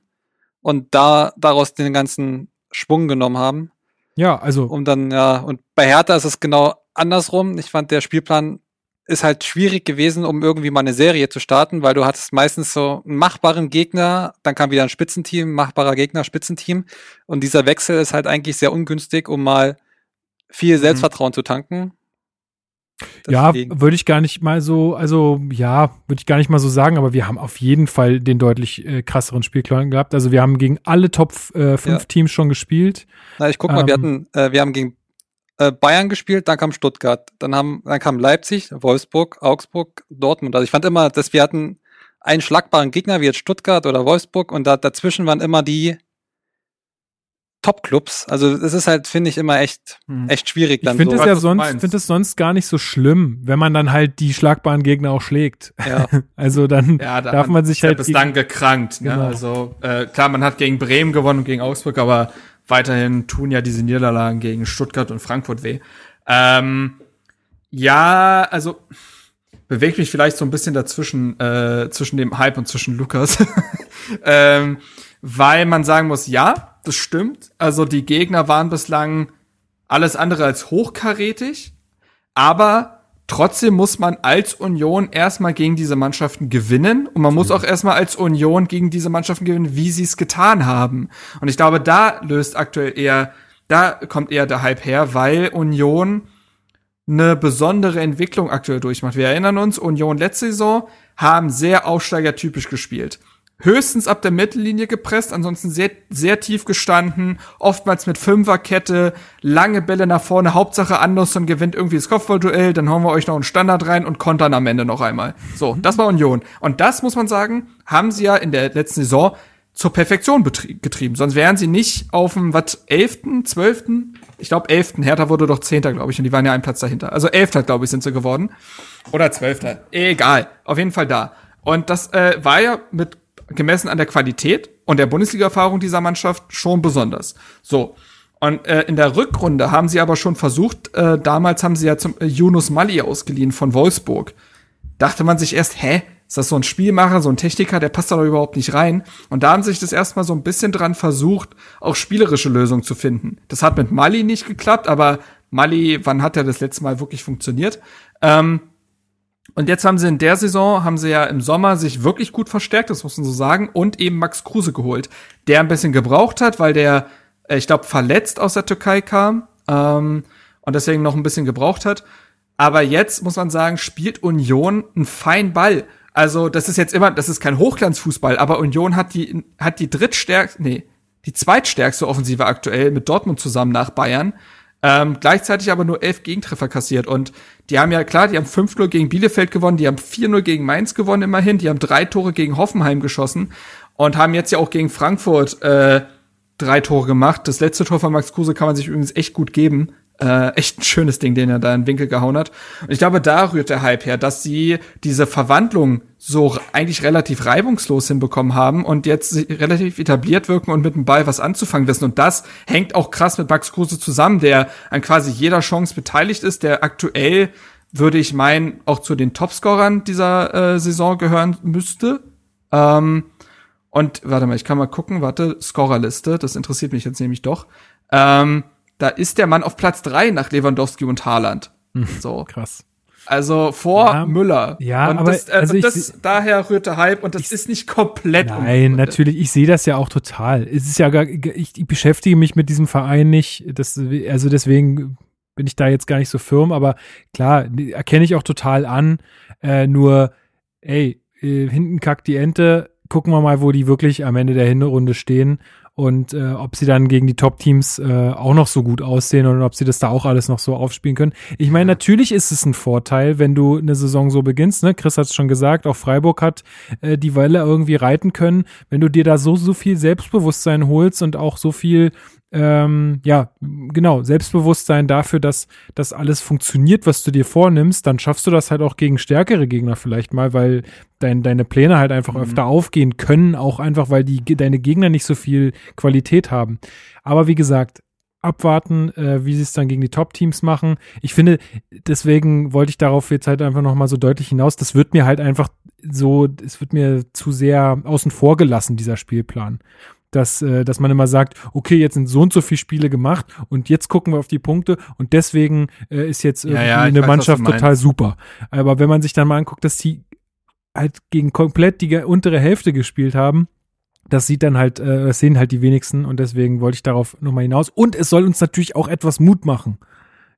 und da daraus den ganzen Schwung genommen haben. Ja, also um dann ja und bei Hertha ist es genau andersrum. Ich fand der Spielplan ist halt schwierig gewesen, um irgendwie mal eine Serie zu starten, weil du hattest meistens so einen machbaren Gegner, dann kam wieder ein Spitzenteam, machbarer Gegner, Spitzenteam. Und dieser Wechsel ist halt eigentlich sehr ungünstig, um mal viel mhm. Selbstvertrauen mhm. zu tanken. Deswegen. Ja, würde ich gar nicht mal so, also ja, würde ich gar nicht mal so sagen, aber wir haben auf jeden Fall den deutlich äh, krasseren Spielplan gehabt. Also wir haben gegen alle Top 5 äh, ja. Teams schon gespielt. Na, ich guck mal, ähm, wir hatten, äh, wir haben gegen Bayern gespielt, dann kam Stuttgart, dann haben, dann kam Leipzig, Wolfsburg, Augsburg, Dortmund. Also ich fand immer, dass wir hatten einen schlagbaren Gegner wie jetzt Stuttgart oder Wolfsburg und da, dazwischen waren immer die Top-Clubs. Also es ist halt, finde ich, immer echt, Hm. echt schwierig Ich dann finde so. es ja sonst, finde es sonst gar nicht so schlimm, wenn man dann halt die schlagbaren Gegner auch schlägt. Ja. Also dann Ja, da darf man sich ist ja halt bislang gekrankt. Ne? Genau. Also äh, klar, man hat gegen Bremen gewonnen und gegen Augsburg, aber weiterhin tun ja diese Niederlagen gegen Stuttgart und Frankfurt weh. Ähm, ja, also bewegt mich vielleicht so ein bisschen dazwischen äh, zwischen dem Hype und zwischen Lukas, ähm, weil man sagen muss, ja, das stimmt. Also die Gegner waren bislang alles andere als hochkarätig, aber trotzdem muss man als Union erstmal gegen diese Mannschaften gewinnen und man muss auch erstmal als Union gegen diese Mannschaften gewinnen, wie sie es getan haben. Und ich glaube, da löst aktuell eher, da kommt eher der Hype her, weil Union eine besondere Entwicklung aktuell durchmacht. Wir erinnern uns, Union letzte Saison haben sehr aufsteigertypisch gespielt. Höchstens ab der Mittellinie gepresst, ansonsten sehr, sehr tief gestanden, oftmals mit Fünferkette, lange Bälle nach vorne, Hauptsache Anderson gewinnt irgendwie das Kopfballduell, dann hauen wir euch noch einen Standard rein und kontern am Ende noch einmal. So, das war Union. Und das muss man sagen, haben sie ja in der letzten Saison zur Perfektion getrieben. Sonst wären sie nicht auf dem, was, 11., 12., ich glaube 11. Hertha wurde doch 10. glaube ich, und die waren ja einen Platz dahinter. Also 11. glaube ich, sind sie geworden. Oder 12. Egal. Auf jeden Fall da. Und das äh, war ja mit gemessen an der Qualität und der Bundesliga-Erfahrung dieser Mannschaft schon besonders. So. Und äh, in der Rückrunde haben sie aber schon versucht, äh, damals haben sie ja zum äh, Yunus Mali ausgeliehen von Wolfsburg. Dachte man sich erst, hä, ist das so ein Spielmacher, so ein Techniker, der passt da doch überhaupt nicht rein. Und da haben sich das erstmal so ein bisschen dran versucht, auch spielerische Lösungen zu finden. Das hat mit Mali nicht geklappt, aber Mali, wann hat er das letzte Mal wirklich funktioniert? Ähm, und jetzt haben sie in der Saison, haben sie ja im Sommer sich wirklich gut verstärkt, das muss man so sagen, und eben Max Kruse geholt, der ein bisschen gebraucht hat, weil der, äh, ich glaube, verletzt aus der Türkei kam ähm, und deswegen noch ein bisschen gebraucht hat. Aber jetzt muss man sagen, spielt Union einen feinen Ball. Also das ist jetzt immer, das ist kein Hochglanzfußball, aber Union hat die hat die drittstärkste, nee, die zweitstärkste Offensive aktuell mit Dortmund zusammen nach Bayern. Ähm, gleichzeitig aber nur elf Gegentreffer kassiert. Und die haben ja, klar, die haben 5-0 gegen Bielefeld gewonnen, die haben 4-0 gegen Mainz gewonnen immerhin, die haben drei Tore gegen Hoffenheim geschossen und haben jetzt ja auch gegen Frankfurt äh, drei Tore gemacht. Das letzte Tor von Max Kruse kann man sich übrigens echt gut geben. Äh, echt ein schönes Ding, den er da in den Winkel gehauen hat. Und ich glaube, da rührt der Hype her, dass sie diese Verwandlung so eigentlich relativ reibungslos hinbekommen haben und jetzt relativ etabliert wirken und mit dem Ball was anzufangen wissen. Und das hängt auch krass mit Max Kruse zusammen, der an quasi jeder Chance beteiligt ist, der aktuell, würde ich meinen, auch zu den Topscorern dieser äh, Saison gehören müsste. Ähm, und warte mal, ich kann mal gucken, warte, Scorerliste, das interessiert mich jetzt nämlich doch. Ähm, da ist der Mann auf Platz drei nach Lewandowski und Haaland. So. krass. Also vor Ja, Müller. ja, und aber das, also also ich das, seh- daher rührt der Hype und das ist nicht komplett Nein, unbegründet. natürlich, ich sehe das ja auch total. Es ist ja gar, ich, ich beschäftige mich mit diesem Verein nicht, das, also deswegen bin ich da jetzt gar nicht so firm, aber klar, erkenne ich auch total an. Äh, nur, ey, äh, hinten kackt die Ente, gucken wir mal, wo die wirklich am Ende der Hinrunde stehen und äh, ob sie dann gegen die Top-Teams äh, auch noch so gut aussehen und ob sie das da auch alles noch so aufspielen können. Ich meine, natürlich ist es ein Vorteil, wenn du eine Saison so beginnst. Ne? Chris hat es schon gesagt, auch Freiburg hat äh, die Welle irgendwie reiten können. Wenn du dir da so, so viel Selbstbewusstsein holst und auch so viel ähm, ja, genau, Selbstbewusstsein dafür, dass das alles funktioniert, was du dir vornimmst, dann schaffst du das halt auch gegen stärkere Gegner vielleicht mal, weil dein, deine Pläne halt einfach öfter aufgehen können, auch einfach, weil die, deine Gegner nicht so viel Qualität haben. Aber wie gesagt, abwarten, äh, wie sie es dann gegen die Top-Teams machen. Ich finde, deswegen wollte ich darauf jetzt halt einfach nochmal so deutlich hinaus, das wird mir halt einfach so, es wird mir zu sehr außen vor gelassen, dieser Spielplan dass, äh, dass man immer sagt, okay, jetzt sind so und so viele Spiele gemacht und jetzt gucken wir auf die Punkte und deswegen äh, ist jetzt ja, ich eine weiß, Mannschaft total super. Aber wenn man sich dann mal anguckt, dass die halt gegen komplett die untere Hälfte gespielt haben, das sieht dann halt, äh, das sehen halt die wenigsten und deswegen wollte ich darauf nochmal hinaus. Und es soll uns natürlich auch etwas Mut machen.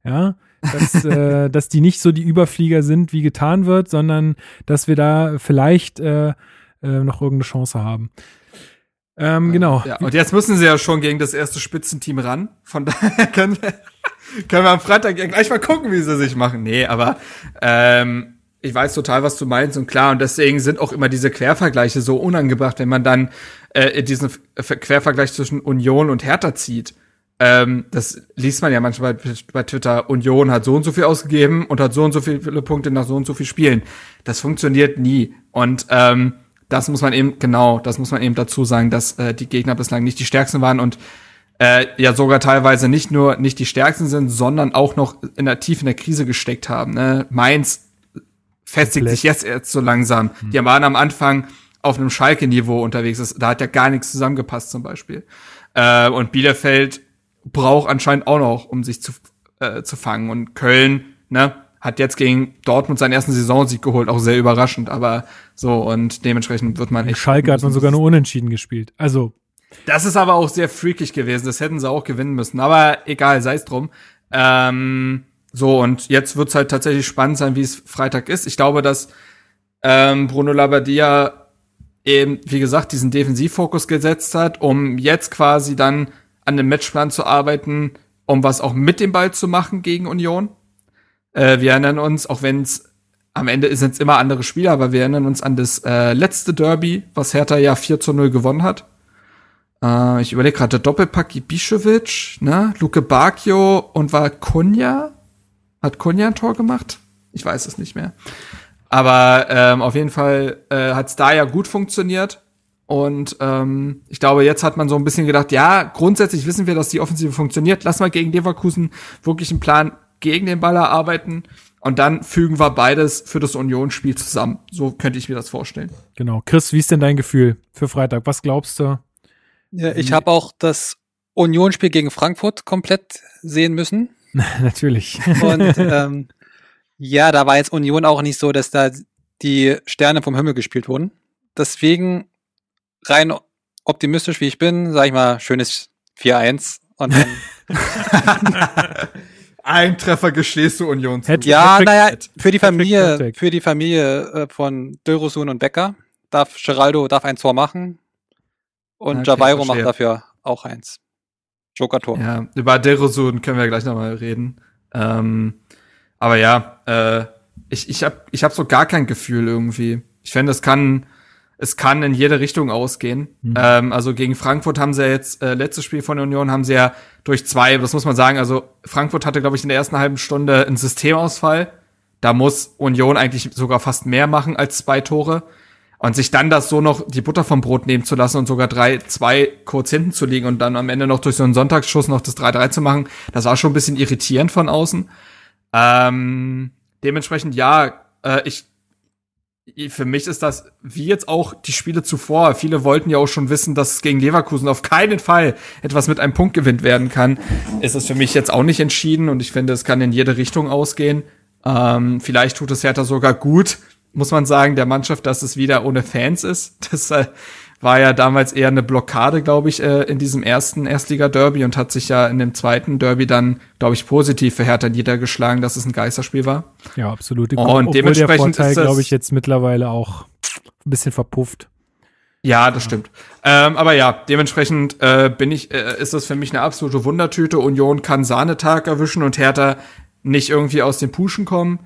Ja, dass, äh, dass die nicht so die Überflieger sind, wie getan wird, sondern dass wir da vielleicht äh, äh, noch irgendeine Chance haben. Ähm, genau. Ja, und jetzt müssen sie ja schon gegen das erste Spitzenteam ran. Von daher können wir, können wir am Freitag gleich mal gucken, wie sie sich machen. Nee, aber ähm, ich weiß total, was du meinst und klar, und deswegen sind auch immer diese Quervergleiche so unangebracht, wenn man dann äh, diesen Quervergleich zwischen Union und Hertha zieht. Ähm, das liest man ja manchmal bei, bei Twitter. Union hat so und so viel ausgegeben und hat so und so viele Punkte nach so und so viel Spielen. Das funktioniert nie. Und ähm, das muss man eben, genau, das muss man eben dazu sagen, dass äh, die Gegner bislang nicht die stärksten waren und äh, ja sogar teilweise nicht nur nicht die stärksten sind, sondern auch noch in der tief in der Krise gesteckt haben. Ne? Mainz festigt sich jetzt erst so langsam. Hm. Die waren am Anfang auf einem Schalke-Niveau unterwegs. Da hat ja gar nichts zusammengepasst zum Beispiel. Äh, und Bielefeld braucht anscheinend auch noch, um sich zu, äh, zu fangen. Und Köln, ne, hat jetzt gegen Dortmund seinen ersten Saisonsieg geholt, auch sehr überraschend, aber so und dementsprechend wird man echt. Schalke hat man sogar nur unentschieden gespielt. Also. Das ist aber auch sehr freakig gewesen. Das hätten sie auch gewinnen müssen. Aber egal, sei es drum. Ähm, so, und jetzt wird's halt tatsächlich spannend sein, wie es Freitag ist. Ich glaube, dass ähm, Bruno Labbadia eben, wie gesagt, diesen Defensivfokus gesetzt hat, um jetzt quasi dann an dem Matchplan zu arbeiten, um was auch mit dem Ball zu machen gegen Union. Äh, wir erinnern uns, auch wenn es am Ende sind es immer andere Spieler, aber wir erinnern uns an das äh, letzte Derby, was Hertha ja 4 zu 0 gewonnen hat. Äh, ich überlege gerade, Doppelpack Ibišević, ne? Luke Bacchio und war Kunja? Hat Kunja ein Tor gemacht? Ich weiß es nicht mehr. Aber ähm, auf jeden Fall äh, hat es da ja gut funktioniert. Und ähm, ich glaube, jetzt hat man so ein bisschen gedacht, ja, grundsätzlich wissen wir, dass die Offensive funktioniert. Lass mal gegen Leverkusen wirklich einen Plan gegen den Ball erarbeiten. Und dann fügen wir beides für das Unionsspiel zusammen. So könnte ich mir das vorstellen. Genau. Chris, wie ist denn dein Gefühl für Freitag? Was glaubst du? Ja, ich habe auch das Unionsspiel gegen Frankfurt komplett sehen müssen. Natürlich. Und ähm, ja, da war jetzt Union auch nicht so, dass da die Sterne vom Himmel gespielt wurden. Deswegen rein optimistisch wie ich bin, sage ich mal, schönes 4-1 und dann Ein Treffer gestehst du Union. Hat, ja, naja, für die Familie, für die Familie von Dörosun und Becker darf Geraldo darf ein Tor machen und okay, Javairo macht dafür auch eins. Joker-Tor. Ja, über Derosun können wir gleich nochmal reden. Ähm, aber ja, äh, ich, ich habe ich hab so gar kein Gefühl irgendwie. Ich finde, es kann, es kann in jede Richtung ausgehen. Mhm. Ähm, also gegen Frankfurt haben sie ja jetzt, äh, letztes Spiel von der Union haben sie ja durch zwei, das muss man sagen, also Frankfurt hatte, glaube ich, in der ersten halben Stunde einen Systemausfall. Da muss Union eigentlich sogar fast mehr machen als zwei Tore. Und sich dann das so noch die Butter vom Brot nehmen zu lassen und sogar drei, zwei kurz hinten zu liegen und dann am Ende noch durch so einen Sonntagsschuss noch das 3-3 zu machen, das war schon ein bisschen irritierend von außen. Ähm, dementsprechend, ja, äh, ich, für mich ist das, wie jetzt auch die Spiele zuvor, viele wollten ja auch schon wissen, dass gegen Leverkusen auf keinen Fall etwas mit einem Punkt gewinnt werden kann, ist es für mich jetzt auch nicht entschieden und ich finde, es kann in jede Richtung ausgehen. Ähm, vielleicht tut es Hertha sogar gut, muss man sagen, der Mannschaft, dass es wieder ohne Fans ist. Das äh, war ja damals eher eine Blockade, glaube ich, äh, in diesem ersten Erstliga-Derby und hat sich ja in dem zweiten Derby dann, glaube ich, positiv für Hertha niedergeschlagen, dass es ein Geisterspiel war. Ja, absolut. Und Obwohl dementsprechend der Vorteil, glaube ich, jetzt mittlerweile auch ein bisschen verpufft. Ja, das ja. stimmt. Ähm, aber ja, dementsprechend äh, bin ich, äh, ist das für mich eine absolute Wundertüte. Union kann Sahnetag erwischen und Hertha nicht irgendwie aus den Puschen kommen.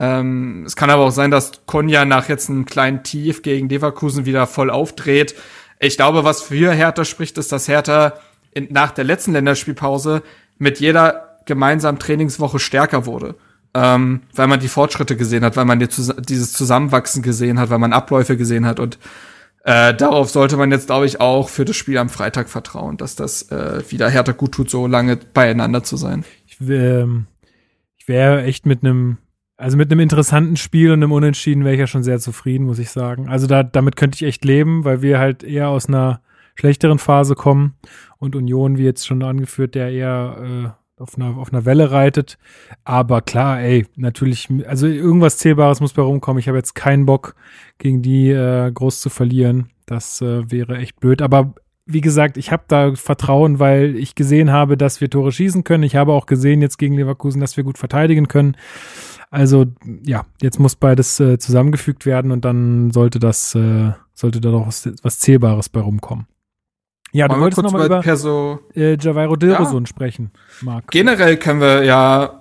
Ähm, es kann aber auch sein, dass Konya nach jetzt einem kleinen Tief gegen Leverkusen wieder voll aufdreht. Ich glaube, was für Hertha spricht, ist, dass Hertha in, nach der letzten Länderspielpause mit jeder gemeinsamen Trainingswoche stärker wurde. Ähm, weil man die Fortschritte gesehen hat, weil man die, dieses Zusammenwachsen gesehen hat, weil man Abläufe gesehen hat und äh, darauf sollte man jetzt, glaube ich, auch für das Spiel am Freitag vertrauen, dass das äh, wieder Hertha gut tut, so lange beieinander zu sein. Ich, ähm, ich wäre echt mit einem also mit einem interessanten Spiel und einem Unentschieden wäre ich ja schon sehr zufrieden, muss ich sagen. Also da, damit könnte ich echt leben, weil wir halt eher aus einer schlechteren Phase kommen und Union, wie jetzt schon angeführt, der eher äh, auf, einer, auf einer Welle reitet. Aber klar, ey, natürlich, also irgendwas Zählbares muss bei rumkommen. Ich habe jetzt keinen Bock, gegen die äh, groß zu verlieren. Das äh, wäre echt blöd. Aber wie gesagt, ich habe da Vertrauen, weil ich gesehen habe, dass wir Tore schießen können. Ich habe auch gesehen jetzt gegen Leverkusen, dass wir gut verteidigen können. Also ja, jetzt muss beides äh, zusammengefügt werden und dann sollte das, äh, sollte da noch was, was Zählbares bei rumkommen. Ja, du wolltest nochmal über Perso äh, Javairo Dilrosun ja. sprechen, Marc. Generell können wir ja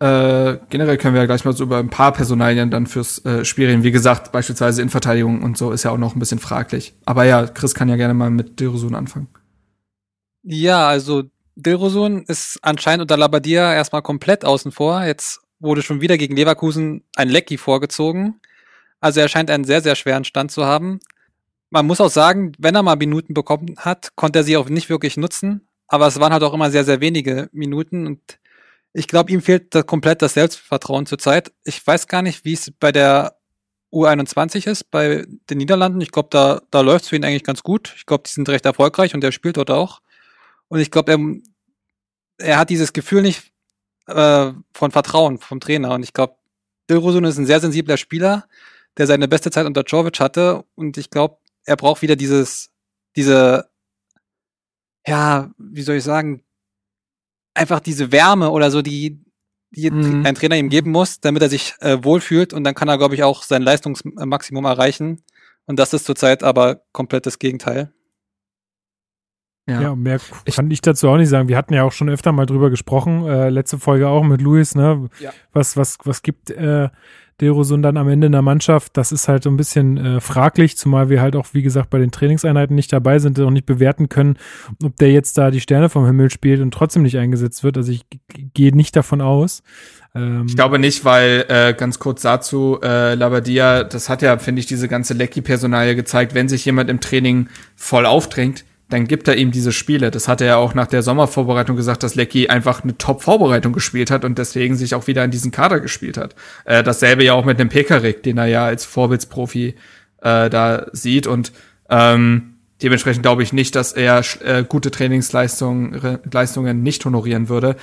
äh, generell können wir ja gleich mal so über ein paar Personalien dann fürs äh, Spiel reden. Wie gesagt, beispielsweise Innenverteidigung und so ist ja auch noch ein bisschen fraglich. Aber ja, Chris kann ja gerne mal mit Dilrosun anfangen. Ja, also Dilrosun ist anscheinend unter Labadia erstmal komplett außen vor. Jetzt wurde schon wieder gegen Leverkusen ein Lecky vorgezogen. Also er scheint einen sehr, sehr schweren Stand zu haben. Man muss auch sagen, wenn er mal Minuten bekommen hat, konnte er sie auch nicht wirklich nutzen. Aber es waren halt auch immer sehr, sehr wenige Minuten und ich glaube, ihm fehlt da komplett das Selbstvertrauen zurzeit. Ich weiß gar nicht, wie es bei der U21 ist, bei den Niederlanden. Ich glaube, da, da läuft es für ihn eigentlich ganz gut. Ich glaube, die sind recht erfolgreich und er spielt dort auch. Und ich glaube, er, er hat dieses Gefühl nicht äh, von Vertrauen vom Trainer. Und ich glaube, Dilrosun ist ein sehr sensibler Spieler, der seine beste Zeit unter Jovic hatte. Und ich glaube, er braucht wieder dieses, diese, ja, wie soll ich sagen, einfach diese Wärme oder so, die, die mhm. ein Trainer ihm geben muss, damit er sich äh, wohlfühlt und dann kann er, glaube ich, auch sein Leistungsmaximum erreichen. Und das ist zurzeit aber komplett das Gegenteil. Ja, ja mehr ich, kann ich dazu auch nicht sagen. Wir hatten ja auch schon öfter mal drüber gesprochen, äh, letzte Folge auch mit Luis, ne? Ja. Was, was, was gibt äh, Derosund dann am Ende in der Mannschaft? Das ist halt so ein bisschen äh, fraglich, zumal wir halt auch, wie gesagt, bei den Trainingseinheiten nicht dabei sind und auch nicht bewerten können, ob der jetzt da die Sterne vom Himmel spielt und trotzdem nicht eingesetzt wird. Also ich gehe nicht davon aus. Ähm, ich glaube nicht, weil äh, ganz kurz dazu, äh, Labadia, das hat ja, finde ich, diese ganze Lecky-Personalie gezeigt, wenn sich jemand im Training voll aufdrängt, dann gibt er ihm diese Spiele. Das hat er ja auch nach der Sommervorbereitung gesagt, dass Lecky einfach eine Top-Vorbereitung gespielt hat und deswegen sich auch wieder in diesen Kader gespielt hat. Äh, dasselbe ja auch mit dem Pekarik, den er ja als Vorbildsprofi äh, da sieht und ähm, dementsprechend glaube ich nicht, dass er äh, gute Trainingsleistungen Leistungen nicht honorieren würde.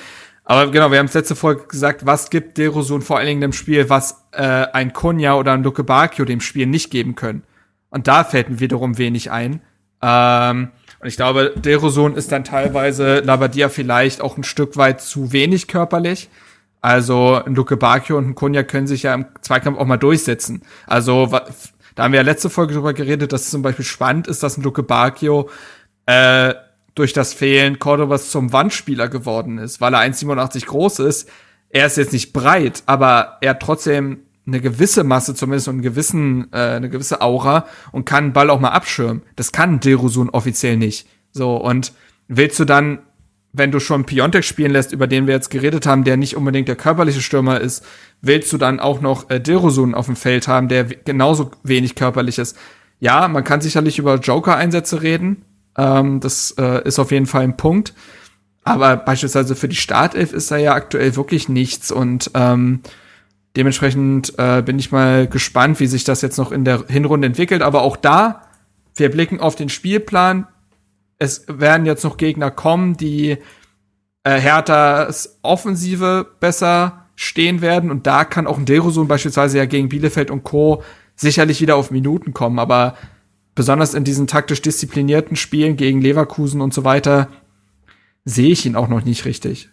Aber genau, wir haben es letzte Folge gesagt, was gibt Derosun vor allen Dingen dem Spiel, was äh, ein Konya oder ein Luke Bakio dem Spiel nicht geben können. Und da fällt mir wiederum wenig ein. Ähm, und ich glaube, Deroson ist dann teilweise Labadia vielleicht auch ein Stück weit zu wenig körperlich. Also ein Luke Bacchio und ein Kunja können sich ja im Zweikampf auch mal durchsetzen. Also da haben wir ja letzte Folge drüber geredet, dass es zum Beispiel spannend ist, dass ein Luke Bacchio äh, durch das Fehlen Cordovas zum Wandspieler geworden ist, weil er 1,87 groß ist. Er ist jetzt nicht breit, aber er hat trotzdem eine gewisse Masse zumindest und einen gewissen, äh, eine gewisse Aura und kann einen Ball auch mal abschirmen. Das kann Derusun offiziell nicht. So, und willst du dann, wenn du schon Piontek spielen lässt, über den wir jetzt geredet haben, der nicht unbedingt der körperliche Stürmer ist, willst du dann auch noch äh, Derusun auf dem Feld haben, der genauso wenig körperlich ist? Ja, man kann sicherlich über Joker-Einsätze reden. Ähm, das äh, ist auf jeden Fall ein Punkt. Aber beispielsweise für die Startelf ist da ja aktuell wirklich nichts und ähm, Dementsprechend äh, bin ich mal gespannt, wie sich das jetzt noch in der Hinrunde entwickelt. Aber auch da, wir blicken auf den Spielplan. Es werden jetzt noch Gegner kommen, die äh, Herthas Offensive besser stehen werden. Und da kann auch ein Derosun beispielsweise ja gegen Bielefeld und Co. sicherlich wieder auf Minuten kommen. Aber besonders in diesen taktisch disziplinierten Spielen gegen Leverkusen und so weiter sehe ich ihn auch noch nicht richtig.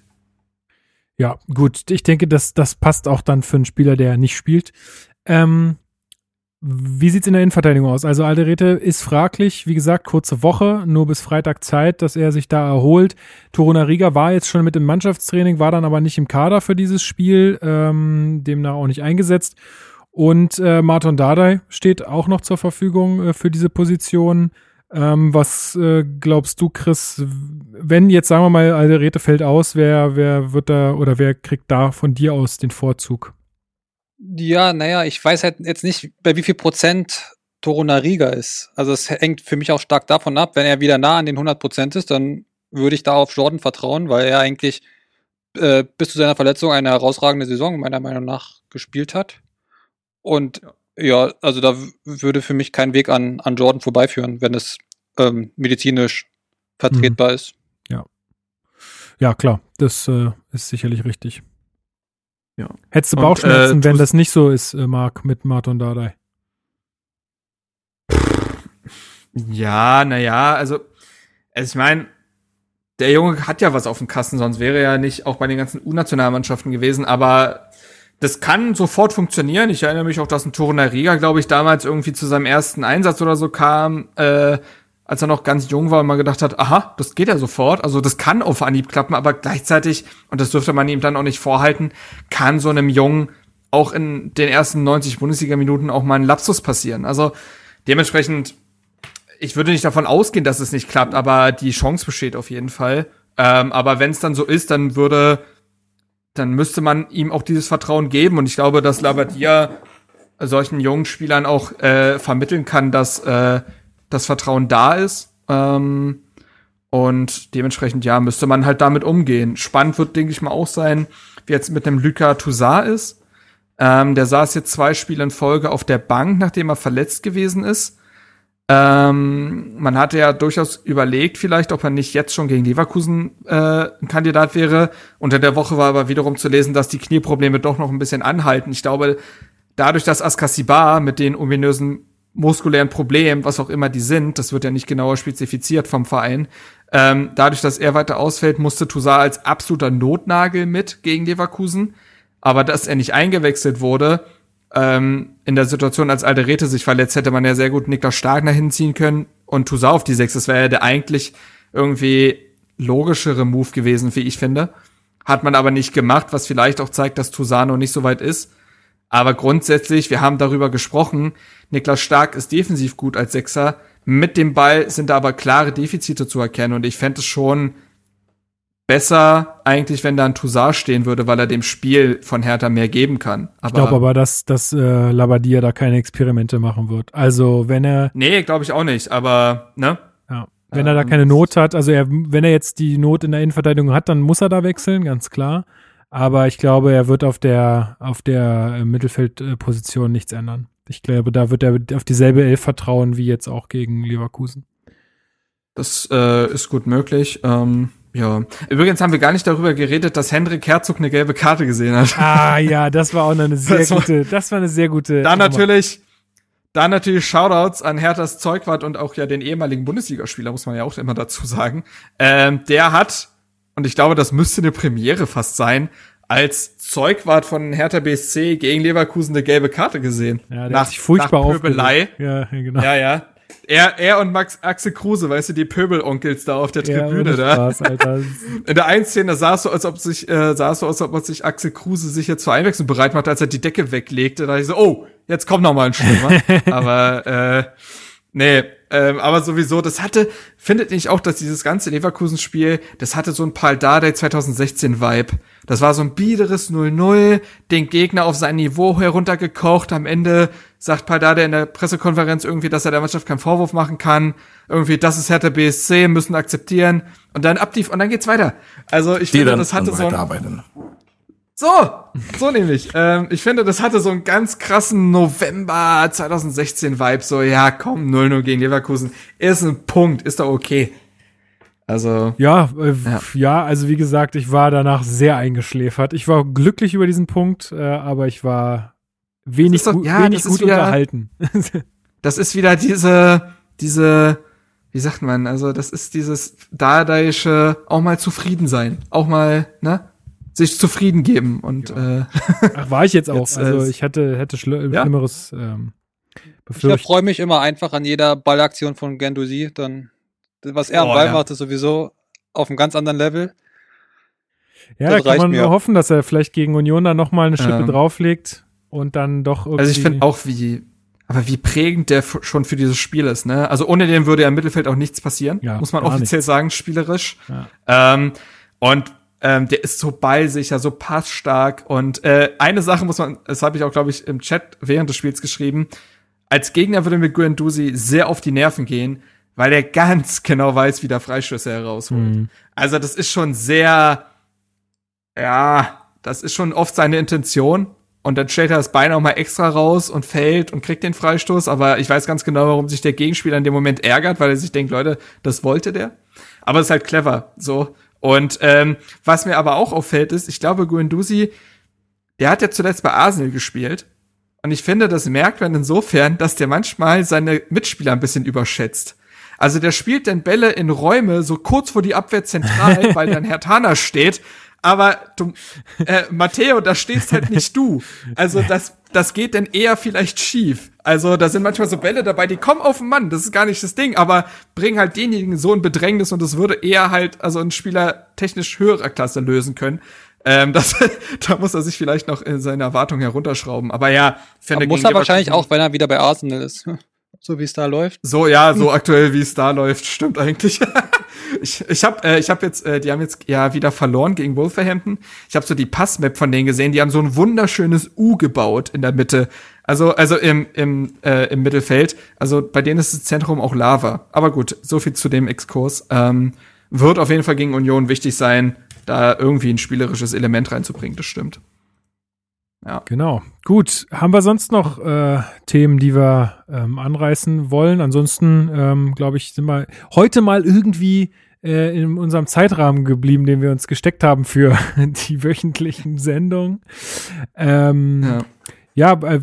Ja, gut. Ich denke, das, das passt auch dann für einen Spieler, der nicht spielt. Ähm, wie sieht's in der Innenverteidigung aus? Also Alderete ist fraglich, wie gesagt, kurze Woche, nur bis Freitag Zeit, dass er sich da erholt. Torunariga war jetzt schon mit im Mannschaftstraining, war dann aber nicht im Kader für dieses Spiel, ähm, demnach auch nicht eingesetzt. Und äh, Martin Dardai steht auch noch zur Verfügung äh, für diese Position. Ähm, was äh, glaubst du, Chris, wenn jetzt sagen wir mal Alderete fällt aus, wer, wer wird da oder wer kriegt da von dir aus den Vorzug? Ja, naja, ich weiß halt jetzt nicht, bei wie viel Prozent Torunariga ist. Also es hängt für mich auch stark davon ab, wenn er wieder nah an den 100 Prozent ist, dann würde ich da auf Jordan vertrauen, weil er eigentlich äh, bis zu seiner Verletzung eine herausragende Saison meiner Meinung nach gespielt hat. Und ja. Also da würde für mich kein Weg an, an Jordan vorbeiführen, wenn es ähm, medizinisch vertretbar mhm. ist. Ja. Ja, klar, das äh, ist sicherlich richtig. Ja. Hättest du Bauchschmerzen, Und, äh, wenn das nicht so ist, äh, Marc, mit Martin Dardai? Ja, naja, also, also ich meine, der Junge hat ja was auf dem Kasten, sonst wäre er ja nicht auch bei den ganzen U-Nationalmannschaften gewesen, aber das kann sofort funktionieren. Ich erinnere mich auch, dass ein Torunariga, glaube ich, damals irgendwie zu seinem ersten Einsatz oder so kam, äh, als er noch ganz jung war und man gedacht hat, aha, das geht ja sofort, also das kann auf Anhieb klappen, aber gleichzeitig, und das dürfte man ihm dann auch nicht vorhalten, kann so einem Jungen auch in den ersten 90 Bundesliga-Minuten auch mal ein Lapsus passieren. Also dementsprechend, ich würde nicht davon ausgehen, dass es nicht klappt, aber die Chance besteht auf jeden Fall. Ähm, aber wenn es dann so ist, dann würde, dann müsste man ihm auch dieses Vertrauen geben. Und ich glaube, dass Labadia solchen jungen Spielern auch äh, vermitteln kann, dass äh, das Vertrauen da ist. Ähm, und dementsprechend, ja, müsste man halt damit umgehen. Spannend wird, denke ich mal, auch sein, wie jetzt mit dem Luca Toussaint ist. Ähm, der saß jetzt zwei Spiele in Folge auf der Bank, nachdem er verletzt gewesen ist. Ähm, man hatte ja durchaus überlegt, vielleicht, ob er nicht jetzt schon gegen Leverkusen äh, ein Kandidat wäre. Unter der Woche war aber wiederum zu lesen, dass die Knieprobleme doch noch ein bisschen anhalten. Ich glaube, dadurch, dass Askasibar mit den ominösen muskulären Problemen, was auch immer die sind, das wird ja nicht genauer spezifiziert vom Verein, ähm, dadurch, dass er weiter ausfällt, musste Toussaint als absoluter Notnagel mit gegen Leverkusen. Aber dass er nicht eingewechselt wurde, ähm, in der Situation, als Alderete sich verletzt, hätte man ja sehr gut Niklas nach hinziehen können und Toussaint auf die Sechs. Das wäre ja der eigentlich irgendwie logischere Move gewesen, wie ich finde. Hat man aber nicht gemacht, was vielleicht auch zeigt, dass Toussaint noch nicht so weit ist. Aber grundsätzlich, wir haben darüber gesprochen, Niklas Stark ist defensiv gut als Sechser. Mit dem Ball sind da aber klare Defizite zu erkennen und ich fände es schon besser eigentlich, wenn da ein Toussaint stehen würde, weil er dem Spiel von Hertha mehr geben kann. Aber ich glaube aber, dass, dass äh, Labadia da keine Experimente machen wird. Also wenn er. Nee, glaube ich auch nicht, aber ne? Ja. Wenn er da keine Not hat, also er, wenn er jetzt die Not in der Innenverteidigung hat, dann muss er da wechseln, ganz klar. Aber ich glaube, er wird auf der, auf der äh, Mittelfeldposition nichts ändern. Ich glaube, da wird er auf dieselbe Elf vertrauen wie jetzt auch gegen Leverkusen. Das äh, ist gut möglich. Ähm, ja. Übrigens haben wir gar nicht darüber geredet, dass Hendrik Herzog eine gelbe Karte gesehen hat. Ah ja, das war auch eine sehr das gute, das war eine sehr gute. Da natürlich, da natürlich Shoutouts an Herthas Zeugwart und auch ja den ehemaligen Bundesligaspieler, muss man ja auch immer dazu sagen. Ähm, der hat, und ich glaube, das müsste eine Premiere fast sein, als Zeugwart von Hertha BSC gegen Leverkusen eine gelbe Karte gesehen. Ja, der nach, hat sich furchtbar nach Pöbelei. Ja, genau. Ja, ja. Er, er und Max Axel Kruse, weißt du, die Pöbelonkels da auf der Tribüne ja, da. Spaß, Alter. In der einen Szene sah es so, als ob sich, äh, sah es so, als ob man sich Axel Kruse sich jetzt zur Einwechslung bereit macht, als er die Decke weglegte. Da dachte ich so, oh, jetzt kommt noch mal ein Stürmer. Aber äh, nee, ähm, aber sowieso, das hatte, findet nicht auch, dass dieses ganze Leverkusen-Spiel, das hatte so ein Paul Dardai 2016-Vibe. Das war so ein biederes 0-0, den Gegner auf sein Niveau heruntergekocht. Am Ende sagt Paul Dardai in der Pressekonferenz irgendwie, dass er der Mannschaft keinen Vorwurf machen kann. Irgendwie, das ist Hertha BSC, müssen akzeptieren. Und dann ab die, und dann geht's weiter. Also ich Die finde, das hatte so ein, so, so nämlich. Ähm, ich finde, das hatte so einen ganz krassen November 2016 Vibe. So, ja, komm, 0-0 gegen Leverkusen. Ist ein Punkt, ist doch okay. Also. Ja, äh, ja, ja. also wie gesagt, ich war danach sehr eingeschläfert. Ich war glücklich über diesen Punkt, äh, aber ich war wenig, doch, ja, wenig gut wieder, unterhalten. das ist wieder diese, diese, wie sagt man, also das ist dieses dadaische, auch mal zufrieden sein. Auch mal, ne? Sich zufrieden geben und ja. äh, Ach, war ich jetzt auch. Jetzt, also ich hatte hätte schli ja. schlimmeres ähm, befürchtet. Ich freue mich immer einfach an jeder Ballaktion von Gendusi. Dann was er oh, am Ball ja. macht, ist sowieso auf einem ganz anderen Level. Ja, das da kann man mir. nur hoffen, dass er vielleicht gegen Union dann noch mal eine Schippe ähm, drauflegt und dann doch irgendwie. Also ich finde auch wie aber wie prägend der schon für dieses Spiel ist, ne? Also ohne den würde ja im Mittelfeld auch nichts passieren, ja, muss man offiziell nichts. sagen, spielerisch. Ja. Ähm, und ähm, der ist so ballsicher, so passstark. Und äh, eine Sache muss man, das habe ich auch, glaube ich, im Chat während des Spiels geschrieben. Als Gegner würde mir Guendouzi sehr auf die Nerven gehen, weil er ganz genau weiß, wie der Freischüsse herausholt. Mhm. Also das ist schon sehr, ja, das ist schon oft seine Intention. Und dann stellt er das Bein auch mal extra raus und fällt und kriegt den Freistoß. Aber ich weiß ganz genau, warum sich der Gegenspieler in dem Moment ärgert, weil er sich denkt, Leute, das wollte der. Aber es ist halt clever. So, und ähm, was mir aber auch auffällt, ist, ich glaube, Guendouzi, der hat ja zuletzt bei Arsenal gespielt. Und ich finde, das merkt man insofern, dass der manchmal seine Mitspieler ein bisschen überschätzt. Also der spielt dann Bälle in Räume so kurz vor die Abwehr zentral, weil dann Herr Tana steht. Aber du, äh, Matteo, da stehst halt nicht du. Also das, das geht dann eher vielleicht schief. Also da sind manchmal so Bälle dabei, die kommen auf den Mann, das ist gar nicht das Ding, aber bringen halt denjenigen so ein Bedrängnis und das würde eher halt also ein Spieler technisch höherer Klasse lösen können. Ähm, das, da muss er sich vielleicht noch in seine Erwartung herunterschrauben. Aber ja, finde Muss er wahrscheinlich auch, wenn er wieder bei Arsenal ist. So wie es da läuft. So, ja, so aktuell wie es da läuft, stimmt eigentlich. ich ich habe äh, ich hab jetzt, äh, die haben jetzt ja wieder verloren gegen Wolverhampton. Ich habe so die Passmap von denen gesehen, die haben so ein wunderschönes U gebaut in der Mitte. Also, also im, im, äh, im Mittelfeld. Also bei denen ist das Zentrum auch Lava. Aber gut, so viel zu dem Exkurs. Ähm, wird auf jeden Fall gegen Union wichtig sein, da irgendwie ein spielerisches Element reinzubringen, das stimmt. Ja. Genau. Gut. Haben wir sonst noch äh, Themen, die wir ähm, anreißen wollen? Ansonsten, ähm, glaube ich, sind wir heute mal irgendwie äh, in unserem Zeitrahmen geblieben, den wir uns gesteckt haben für die wöchentlichen Sendungen. Ähm, ja. Ja, äh,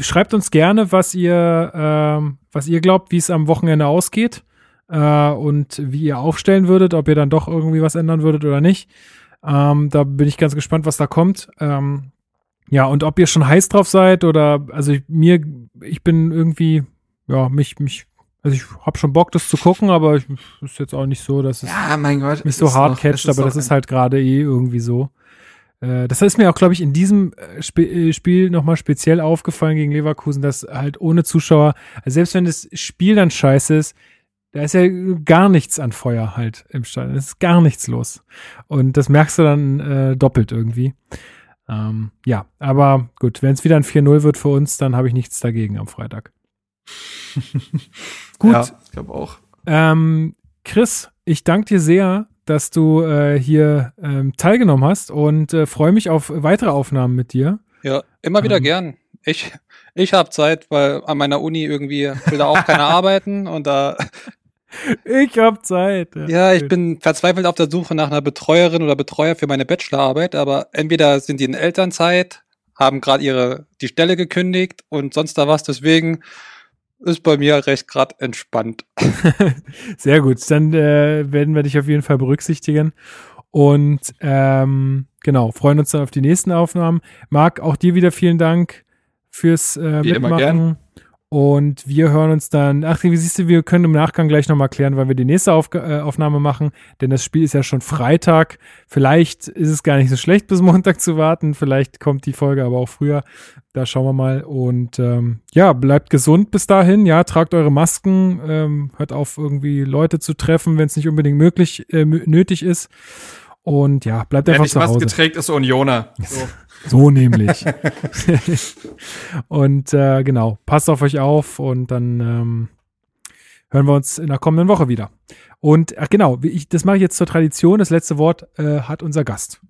schreibt uns gerne, was ihr, äh, was ihr glaubt, wie es am Wochenende ausgeht äh, und wie ihr aufstellen würdet, ob ihr dann doch irgendwie was ändern würdet oder nicht. Ähm, da bin ich ganz gespannt, was da kommt. Ähm, ja, und ob ihr schon heiß drauf seid oder, also ich, mir, ich bin irgendwie, ja, mich, mich, also ich hab schon Bock, das zu gucken, aber ich, ist jetzt auch nicht so, dass es ja, mein Gott, mich so hart noch, catcht, aber das ist halt gerade eh irgendwie so. Äh, das ist mir auch, glaube ich, in diesem äh, Sp äh, Spiel nochmal speziell aufgefallen gegen Leverkusen, dass halt ohne Zuschauer, also selbst wenn das Spiel dann scheiße ist, da ist ja gar nichts an Feuer halt im Stadion. Es ist gar nichts los. Und das merkst du dann äh, doppelt irgendwie. Ähm, ja, aber gut, wenn es wieder ein 4-0 wird für uns, dann habe ich nichts dagegen am Freitag. gut. Ja, ich glaube auch. Ähm, Chris, ich danke dir sehr, dass du äh, hier ähm, teilgenommen hast und äh, freue mich auf weitere Aufnahmen mit dir. Ja, immer wieder ähm, gern. Ich, ich habe Zeit, weil an meiner Uni irgendwie will da auch keiner arbeiten und da ich hab Zeit. Ja, ja, ich bin verzweifelt auf der Suche nach einer Betreuerin oder Betreuer für meine Bachelorarbeit, aber entweder sind die in Elternzeit, haben gerade ihre die Stelle gekündigt und sonst da was, deswegen ist bei mir recht gerade entspannt. Sehr gut, dann äh, werden wir dich auf jeden Fall berücksichtigen und ähm, genau, freuen uns dann auf die nächsten Aufnahmen. Marc, auch dir wieder vielen Dank fürs äh, Wie Mitmachen. Immer gern. Und wir hören uns dann, ach, wie siehst du, wir können im Nachgang gleich nochmal klären, weil wir die nächste Auf äh, Aufnahme machen, denn das Spiel ist ja schon Freitag. Vielleicht ist es gar nicht so schlecht, bis Montag zu warten. Vielleicht kommt die Folge aber auch früher. Da schauen wir mal. Und ähm, ja, bleibt gesund bis dahin. Ja, tragt eure Masken, ähm, hört auf, irgendwie Leute zu treffen, wenn es nicht unbedingt möglich, äh, nötig ist. Und ja, bleibt einfach zu Hause. Wer nicht Maske trägt, ist Unioner. So. So nämlich. und äh, genau, passt auf euch auf und dann ähm, hören wir uns in der kommenden Woche wieder. Und ach genau, ich, das mache ich jetzt zur Tradition. Das letzte Wort äh, hat unser Gast.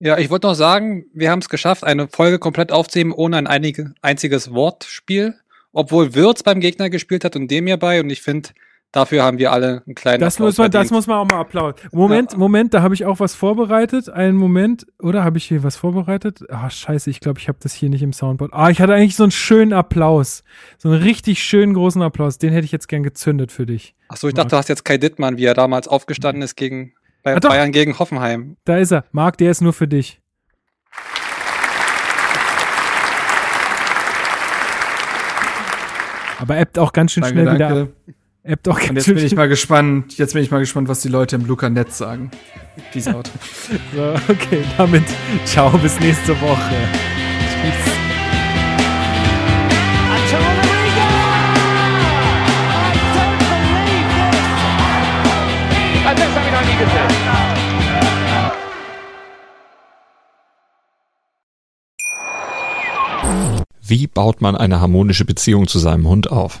Ja, ich wollte noch sagen, wir haben es geschafft, eine Folge komplett aufzunehmen ohne ein einige, einziges Wortspiel. Obwohl Würz beim Gegner gespielt hat und dem hier bei. Und ich finde, Dafür haben wir alle einen kleinen das Applaus muss man, Das muss man auch mal applaudieren. Moment, ja. Moment, da habe ich auch was vorbereitet. Einen Moment, oder habe ich hier was vorbereitet? Ah, scheiße, ich glaube, ich habe das hier nicht im Soundboard. Ah, ich hatte eigentlich so einen schönen Applaus. So einen richtig schönen großen Applaus. Den hätte ich jetzt gern gezündet für dich. Ach so, ich Marc. dachte, du hast jetzt Kai Dittmann, wie er damals aufgestanden ist gegen bei ah, Bayern gegen Hoffenheim. Da ist er. Marc, der ist nur für dich. Aber ebbt auch ganz schön danke, schnell danke. wieder ab. Ebbt auch Und jetzt bin ich mal gespannt, jetzt bin ich mal gespannt, was die Leute im Luca-Netz sagen. Peace out. so, okay, damit ciao, bis nächste Woche. Tschüss. Wie baut man eine harmonische Beziehung zu seinem Hund auf?